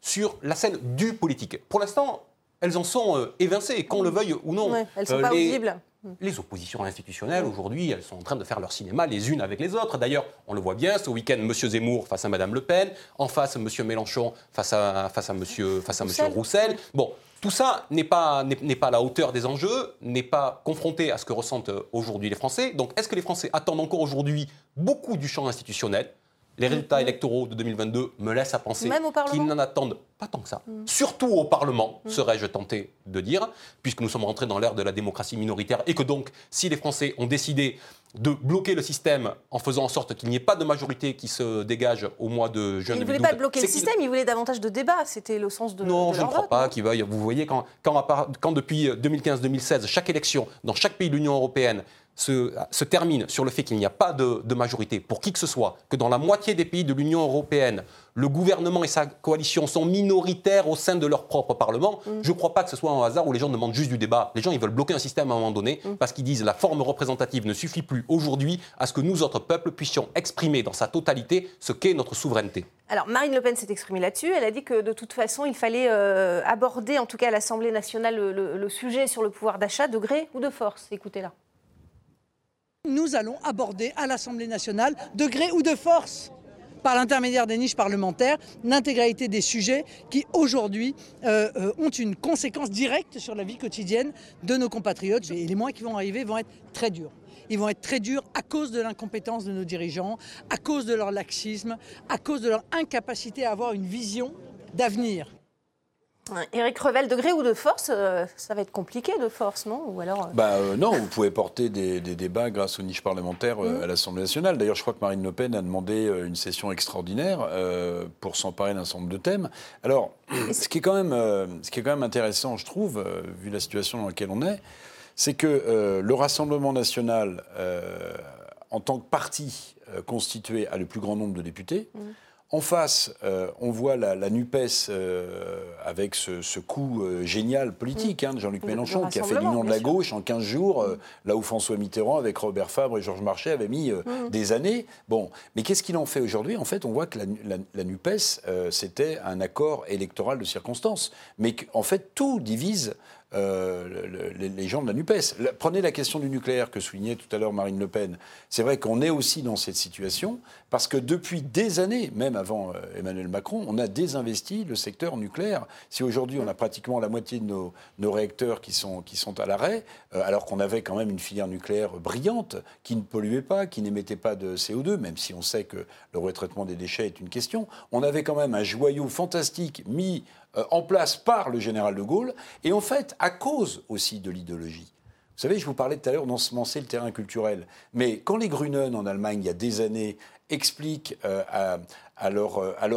E: sur la scène du politique. Pour l'instant, elles en sont euh, évincées, qu'on le veuille ou non.
A: elles ne sont euh, pas les, visibles.
E: Les oppositions institutionnelles, aujourd'hui, elles sont en train de faire leur cinéma les unes avec les autres. D'ailleurs, on le voit bien, ce week-end, M. Zemmour face à Mme Le Pen, en face, M. Mélenchon face à, face à, monsieur, face à Roussel. Roussel. Bon, tout ça n'est pas, à la hauteur des enjeux, n'est pas confronté à ce que ressentent aujourd'hui les Français. Donc est-ce que les Français attendent encore aujourd'hui beaucoup du champ institutionnel? Les résultats électoraux de 2022 me laissent à penser qu'ils n'en attendent pas tant que ça. Mm. Surtout au Parlement, mm. serais-je tenté de dire, puisque nous sommes rentrés dans l'ère de la démocratie minoritaire et que donc, si les Français ont décidé de bloquer le système en faisant en sorte qu'il n'y ait pas de majorité qui se dégage au mois de juin.
A: Ils ne voulaient pas bloquer le système, ils voulaient davantage de débat. C'était le sens de.
E: Non,
A: je
E: ne crois pas qu'ils veuillent. Vous voyez, quand, quand, quand depuis 2015-2016, chaque élection, dans chaque pays de l'Union européenne, se, se termine sur le fait qu'il n'y a pas de, de majorité pour qui que ce soit, que dans la moitié des pays de l'Union européenne, le gouvernement et sa coalition sont minoritaires au sein de leur propre Parlement,
A: Mm.
E: je ne crois pas que ce soit un hasard où les gens demandent juste du débat. Les gens, ils veulent bloquer un système à un moment donné
A: Mm.
E: parce qu'ils disent la forme représentative ne suffit plus aujourd'hui à ce que nous autres peuples puissions exprimer dans sa totalité ce qu'est notre souveraineté.
A: Alors, Marine Le Pen s'est exprimée là-dessus. Elle a dit que de toute façon, il fallait euh, aborder, en tout cas à l'Assemblée nationale, le, le- le sujet sur le pouvoir d'achat de gré ou de force. Écoutez-la.
L: Nous allons aborder à l'Assemblée nationale, de gré ou de force, par l'intermédiaire des niches parlementaires, l'intégralité des sujets qui aujourd'hui euh, euh, ont une conséquence directe sur la vie quotidienne de nos compatriotes. Et les mois qui vont arriver vont être très durs. Ils vont être très durs à cause de l'incompétence de nos dirigeants, à cause de leur laxisme, à cause de leur incapacité à avoir une vision d'avenir.
A: Éric Revel, de gré ou de force, euh, ça va être compliqué de force, non Ou alors. euh,
K: Bah, euh, non, vous pouvez porter des, des débats grâce aux niches parlementaires
A: Mhm.
K: à l'Assemblée nationale. D'ailleurs, je crois que Marine Le Pen a demandé une session extraordinaire pour s'emparer d'un certain nombre de thèmes. Alors, ce qui est quand même, ce qui est quand même intéressant, je trouve, vu la situation dans laquelle on est, c'est que le Rassemblement national, en tant que parti constitué, a le plus grand nombre de députés. En face, euh, on voit la, la NUPES euh, avec ce, ce coup euh, génial politique hein, de Jean-Luc
A: Le-
K: Mélenchon,
A: le
K: qui a fait l'union de la gauche en 15 jours, euh, là où François Mitterrand, avec Robert Fabre et Georges Marchais, avait mis des années. Bon, mais qu'est-ce qu'il en fait aujourd'hui? En fait, on voit que la, la- la NUPES, c'était un accord électoral de circonstance. Mais qu'en fait, tout divise euh, le- le- les- gens de la NUPES. Prenez la question du nucléaire que soulignait tout à l'heure Marine Le Pen. C'est vrai qu'on est aussi dans cette situation parce que depuis des années, même avant euh, Emmanuel Macron, on a désinvesti le secteur nucléaire. Si aujourd'hui on a pratiquement la moitié de nos, réacteurs qui sont, à l'arrêt, euh, alors qu'on avait quand même une filière nucléaire brillante qui ne polluait pas, qui n'émettait pas de CO2, même si on sait que le retraitement des déchets est une question, on avait quand même un joyau fantastique mis en place par le général de Gaulle, et en fait, à cause aussi de l'idéologie. Vous savez, je vous parlais tout à l'heure d'ensemencer le terrain culturel. Mais quand les Grünen en Allemagne, il y a des années, expliquent euh, à, à leurs euh, à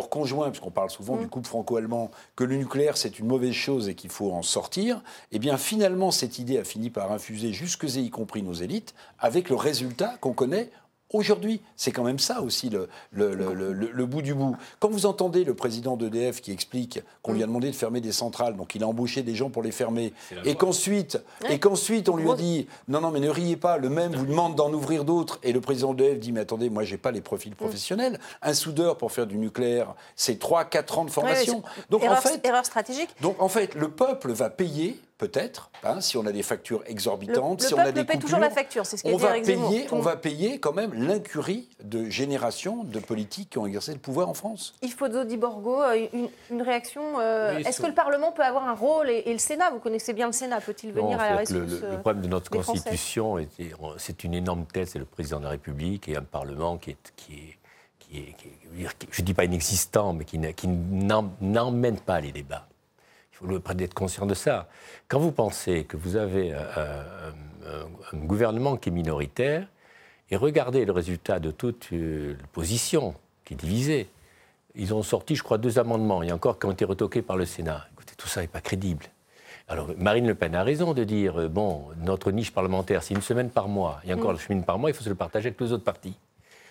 K: puisqu'on parle souvent du couple franco-allemand, que le nucléaire c'est une mauvaise chose et qu'il faut en sortir, eh bien finalement cette idée a fini par infuser jusque et y compris nos élites, avec le résultat qu'on connaît Aujourd'hui, c'est quand même ça aussi le, le, le- le- bout du bout. Quand vous entendez le président d'EDF qui explique qu'on lui a demandé de fermer des centrales, donc il a embauché des gens pour les fermer, et qu'ensuite, et qu'ensuite on lui a dit non non mais ne riez pas, le même vous demande d'en ouvrir d'autres, et le président d'EDF dit mais attendez moi j'ai pas les profils professionnels, un soudeur pour faire du nucléaire c'est 3-4 ans de formation.
A: ouais,
K: donc
A: erreur,
K: en fait,
A: erreur stratégique.
K: donc en fait le peuple va payer peut-être, hein, si on a des factures exorbitantes,
A: Le- le
K: si on a des
A: paie toujours
K: coupures,
A: la facture, c'est ce
K: on
A: dit
K: va payer, on va payer quand même l'incurie de générations de politiques qui ont exercé le pouvoir en France.
A: Yves Pozzo di Borgo, euh, une, une réaction. euh,
N: Oui,
A: Est-ce que le Parlement peut avoir un rôle et, et le Sénat Vous connaissez bien le Sénat, peut-il
N: Non,
A: venir à la rescousse
N: le,
A: euh,
N: problème de notre Constitution, c'est une énorme tête, c'est le président de la République et un Parlement qui est, qui est, qui est- qui est- je ne dis pas inexistant, mais qui, n'emmène pas les débats. Il faut le- être conscient de ça. Quand vous pensez que vous avez euh, un, un- un gouvernement qui est minoritaire, et regardez le résultat de toute euh, l'opposition qui est divisée, ils ont sorti, je crois, deux amendements, et encore qui ont été retoqués par le Sénat. Écoutez, tout ça n'est pas crédible. Alors, Marine Le Pen a raison de dire, euh, bon, notre niche parlementaire, c'est une semaine par mois, et encore
A: Mm.
N: le semaine par mois, il faut se le partager avec les autres partis.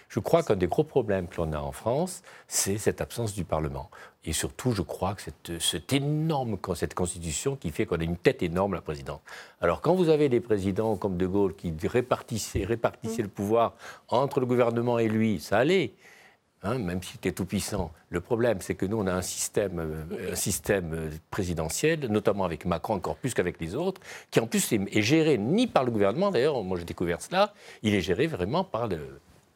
N: Je crois qu'un des gros problèmes que l'on a en France, c'est cette absence du Parlement. Et surtout, je crois que cette, cette énorme, cette constitution qui fait qu'on a une tête énorme, la présidente. Alors, quand vous avez des présidents comme De Gaulle qui répartissaient, le pouvoir entre le gouvernement et lui, ça allait. hein, même s'il était tout puissant. Le problème, c'est que nous, on a un système, euh, euh, présidentiel, notamment avec Macron encore plus qu'avec les autres, qui en plus est géré ni par le gouvernement, d'ailleurs, moi j'ai découvert cela, il est géré vraiment par le,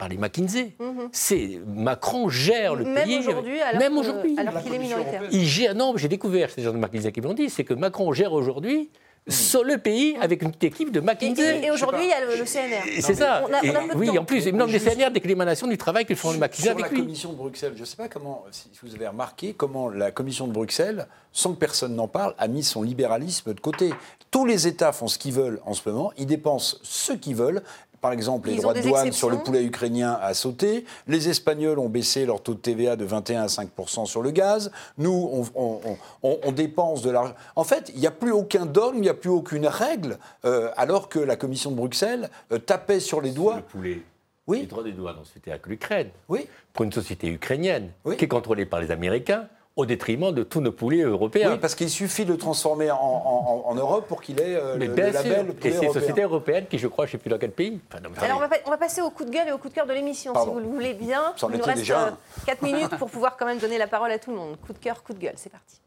N: par les McKinsey. C'est Macron gère le
A: Mhm. Même
N: pays.
A: aujourd'hui, alors
N: même aujourd'hui.
A: alors qu'il est minoritaire.
N: Il gère. Non, j'ai découvert, c'est les gens de McKinsey qui me l'ont dit, c'est que Macron gère aujourd'hui sur le pays avec une petite équipe de
A: Et,
N: McKinsey.
A: et- et aujourd'hui, il y a le, le CNR.
N: Et C'est ça.
A: On a, on
N: Et oui,
A: temps.
N: en plus, me nomme des CNR dès que l'émanation du travail que font le McKinsey
K: Sur
N: avec
K: la
N: lui.
K: commission de Bruxelles, je ne sais pas comment, si vous avez remarqué, comment la commission de Bruxelles, sans que personne n'en parle, a mis son libéralisme de côté. Tous les États font ce qu'ils veulent en ce moment, ils dépensent ce qu'ils veulent. Par exemple, les
A: Ils
K: droits de douane sur le poulet ukrainien a sauté. Les Espagnols ont baissé leur taux de TVA de 21 à 5% sur le gaz. Nous, on, on- on- on- on dépense de l'argent. En fait, il n'y a plus aucun dogme, il n'y a plus aucune règle, euh, alors que la Commission de Bruxelles euh, tapait sur les doigts.
N: Le poulet.
K: Oui.
N: Les droits des douanes, c'était avec l'Ukraine.
K: Oui.
N: Pour une société ukrainienne, qui est contrôlée par les Américains, au détriment de tous nos poulets européens.
K: Oui, parce qu'il suffit de le transformer en, en- en- en Europe pour qu'il ait euh,
N: Mais
K: le,
N: bien
K: le
N: sûr.
K: label
N: Et
K: poulet
N: c'est une société européenne qui, je crois, je ne sais plus dans quel pays. Enfin, non, mais
A: Alors on va, pa- on va passer au coup de gueule et au coup de cœur de l'émission, si vous le voulez bien.
K: Ça
A: Il nous reste
K: déjà un.
A: 4 minutes pour pouvoir quand même donner la parole à tout le monde. Coup de cœur, coup de gueule, c'est parti.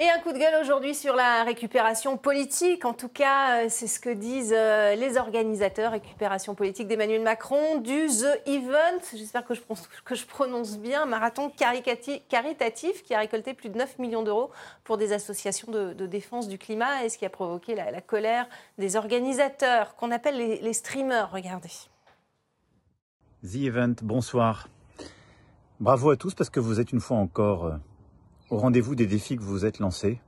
A: Et un coup de gueule aujourd'hui sur la récupération politique. En tout cas, euh, c'est ce que disent euh, les organisateurs, récupération politique d'Emmanuel Macron, du The Event, j'espère que je, prononce- bien, marathon caritatif qui a récolté plus de 9 millions d'euros pour des associations de, défense du climat et ce qui a provoqué la, colère des organisateurs, qu'on appelle les, les streamers. Regardez.
O: The Event, bonsoir. Bravo à tous parce que vous êtes une fois encore euh, au rendez-vous des défis que vous vous êtes lancés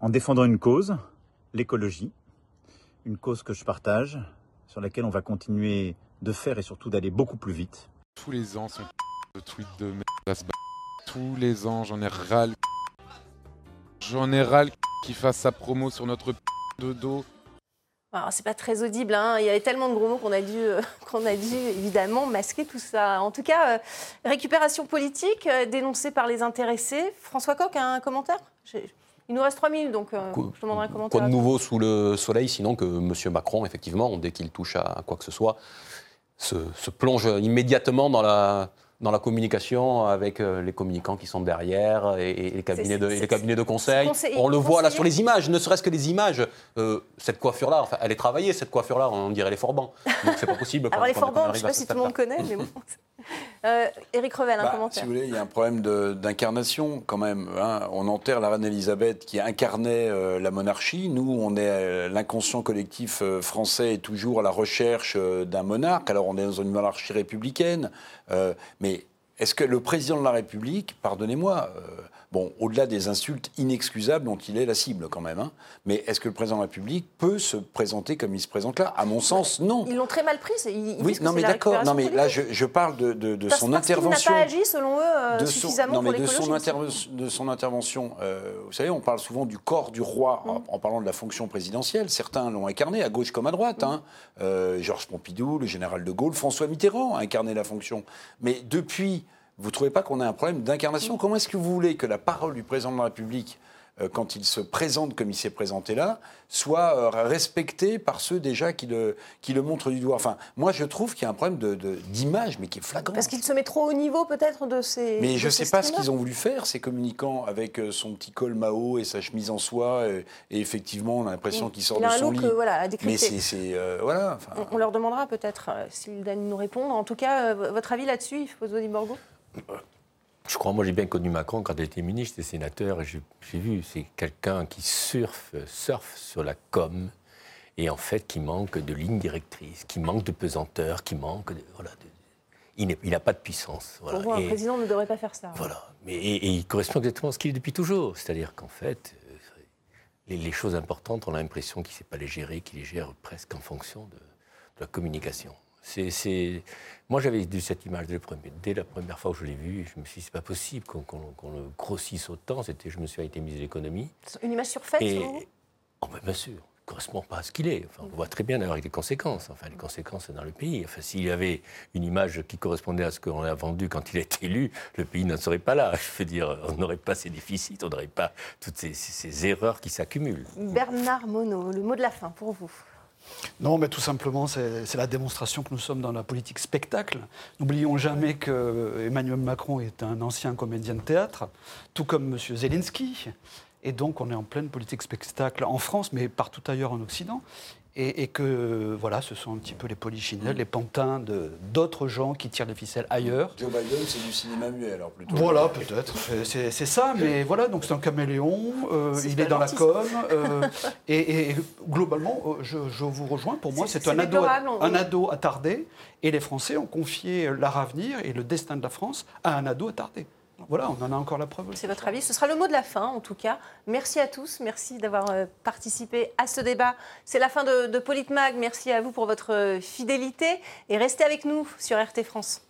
O: en défendant une cause, l'écologie, une cause que je partage, sur laquelle on va continuer de faire et surtout d'aller beaucoup plus vite.
P: Tous les ans, son de tweet de merde. Tous les ans, j'en ai ras le J'en ai ras le qui fasse sa promo sur notre de dos.
A: Alors, c'est pas très audible, hein. il y avait tellement de gros mots qu'on a, dû, euh, qu'on a dû évidemment masquer tout ça. En tout cas, euh, récupération politique euh, dénoncée par les intéressés. François Coq a un commentaire? J'ai- Il nous reste trois minutes, donc je demanderai un commentaire.
E: Quoi de nouveau sous le soleil, sinon que M. Macron, effectivement, dès qu'il touche à quoi que ce soit, se, se plonge immédiatement dans la, dans la communication avec euh, les communicants qui sont derrière et, et les, cabinets de, et les cabinets de conseil.
A: conseiller-
E: On le voit là sur les images, ne serait-ce que les images. Euh, cette coiffure-là, enfin, elle est travaillée, cette coifure-là, on dirait les Forban. Donc c'est pas possible.
A: Alors, les Forbans, je ne sais pas si tout le monde connaît, mais bon. Euh, Éric Revel, un
K: Bah,
A: commentaire.
K: Si vous voulez, il y a un problème d'incarnation quand même. hein. On enterre la reine Elisabeth qui incarnait euh, la monarchie. Nous, on est l'inconscient collectif euh, français est toujours à la recherche euh, d'un monarque. Alors on est dans une monarchie républicaine, euh, mais est-ce que le président de la République, pardonnez-moi, euh, bon, au-delà des insultes inexcusables dont il est la cible quand même, hein, mais est-ce que le président de la République peut se présenter comme il se présente là? À mon sens, non.
A: Ils l'ont très mal pris. c'est- Ils, ils
K: Oui, non mais d'accord. Non mais là, je, je parle de, de- de
A: Parce-
K: son
A: parce
K: intervention.
A: n'a pas agi, selon eux, euh,
K: de son,
A: suffisamment
K: non, mais
A: pour
K: de son, de intervention. Euh, vous savez, on parle souvent du corps du roi en, en parlant de la fonction présidentielle. Certains l'ont incarné à gauche comme à droite. hein. Euh, Georges Pompidou, le général de Gaulle, François Mitterrand a incarné la fonction. Mais depuis, vous ne trouvez pas qu'on a un problème d'incarnation? Comment est-ce que vous voulez que la parole du président de la République euh, quand il se présente comme il s'est présenté là, soit euh, respectée par ceux déjà qui le, qui le montrent du doigt? Enfin, moi, je trouve qu'il y a un problème de- de- d'image, mais qui est flagrant.
A: Parce qu'il se met trop au niveau, peut-être, de ces.
K: Mais
A: de
K: je ne sais pas ce qu'ils ont voulu faire, ces communicants, avec euh, son petit col Mao et sa chemise en soie. Et, et effectivement, on a l'impression qu'il sort
A: Il a
K: de
A: un
K: son
A: look,
K: lit.
A: voilà, à
K: Mais
A: décrypter.
K: c'est. c'est, euh, voilà. enfin,
A: On, on leur demandera peut-être s'ils nous répondre. En tout cas, votre avis là-dessus, Yves Borgo?
N: Je crois, moi j'ai bien connu Macron quand il était ministre et sénateur, et j'ai vu, c'est quelqu'un qui surfe, surfe sur la com, et en fait qui manque de ligne directrice, qui manque de pesanteur, qui manque de... Voilà, de- il n'a pas de puissance. voilà.
A: Pour vous, un
N: Et-
A: président ne devrait pas faire ça.
N: Voilà. Mais, et, et il correspond exactement à ce qu'il est depuis toujours. C'est-à-dire qu'en fait, euh, les, les choses importantes, on a l'impression qu'il ne sait pas les gérer, qu'il les gère presque en fonction de, de la communication. C'est, Moi, j'avais vu cette image dès, le premier- dès la première fois où je l'ai vue. Je me suis dit, c'est pas possible qu'on, le grossisse autant. C'était, je me suis été mise l'économie.
A: Une image surfaite,
N: Et-
A: vous?
N: Oh, ben, bien sûr, il ne correspond pas à ce qu'il est. Enfin, on voit très bien d'ailleurs avec les conséquences. Enfin, les conséquences dans le pays. Enfin, s'il y avait une image qui correspondait à ce qu'on a vendu quand il a été élu, le pays n'en serait pas là. Je veux dire, on n'aurait pas ces déficits, on n'aurait pas toutes ces, ces- ces erreurs qui s'accumulent.
A: Bernard Monod, le mot de la fin pour vous.
F: Non, mais tout simplement, c'est la démonstration que nous sommes dans la politique spectacle. N'oublions jamais que Emmanuel Macron est un ancien comédien de théâtre, tout comme M. Zelensky. Et donc, on est en pleine politique spectacle en France, mais partout ailleurs en Occident. Et, et que, voilà, ce sont un petit peu les polichinelles, les pantins de- d'autres gens qui tirent les ficelles ailleurs.
K: Joe Biden, c'est du cinéma muet, alors plutôt.
F: Voilà, peut-être. C'est- C'est ça, mais voilà, donc c'est un caméléon, euh, il est dans la com, euh, et, et globalement, euh, je, je vous rejoins, pour moi,
A: C'est-
F: un, ado, un ado attardé, et les Français ont confié leur avenir et le destin de la France à un ado attardé. Voilà, on en a encore la preuve.
A: C'est votre avis. Ce sera le mot de la fin, en tout cas. Merci à tous. Merci d'avoir euh, participé à ce débat. C'est la fin de, Politmag. Merci à vous pour votre euh, fidélité. Et restez avec nous sur RT France.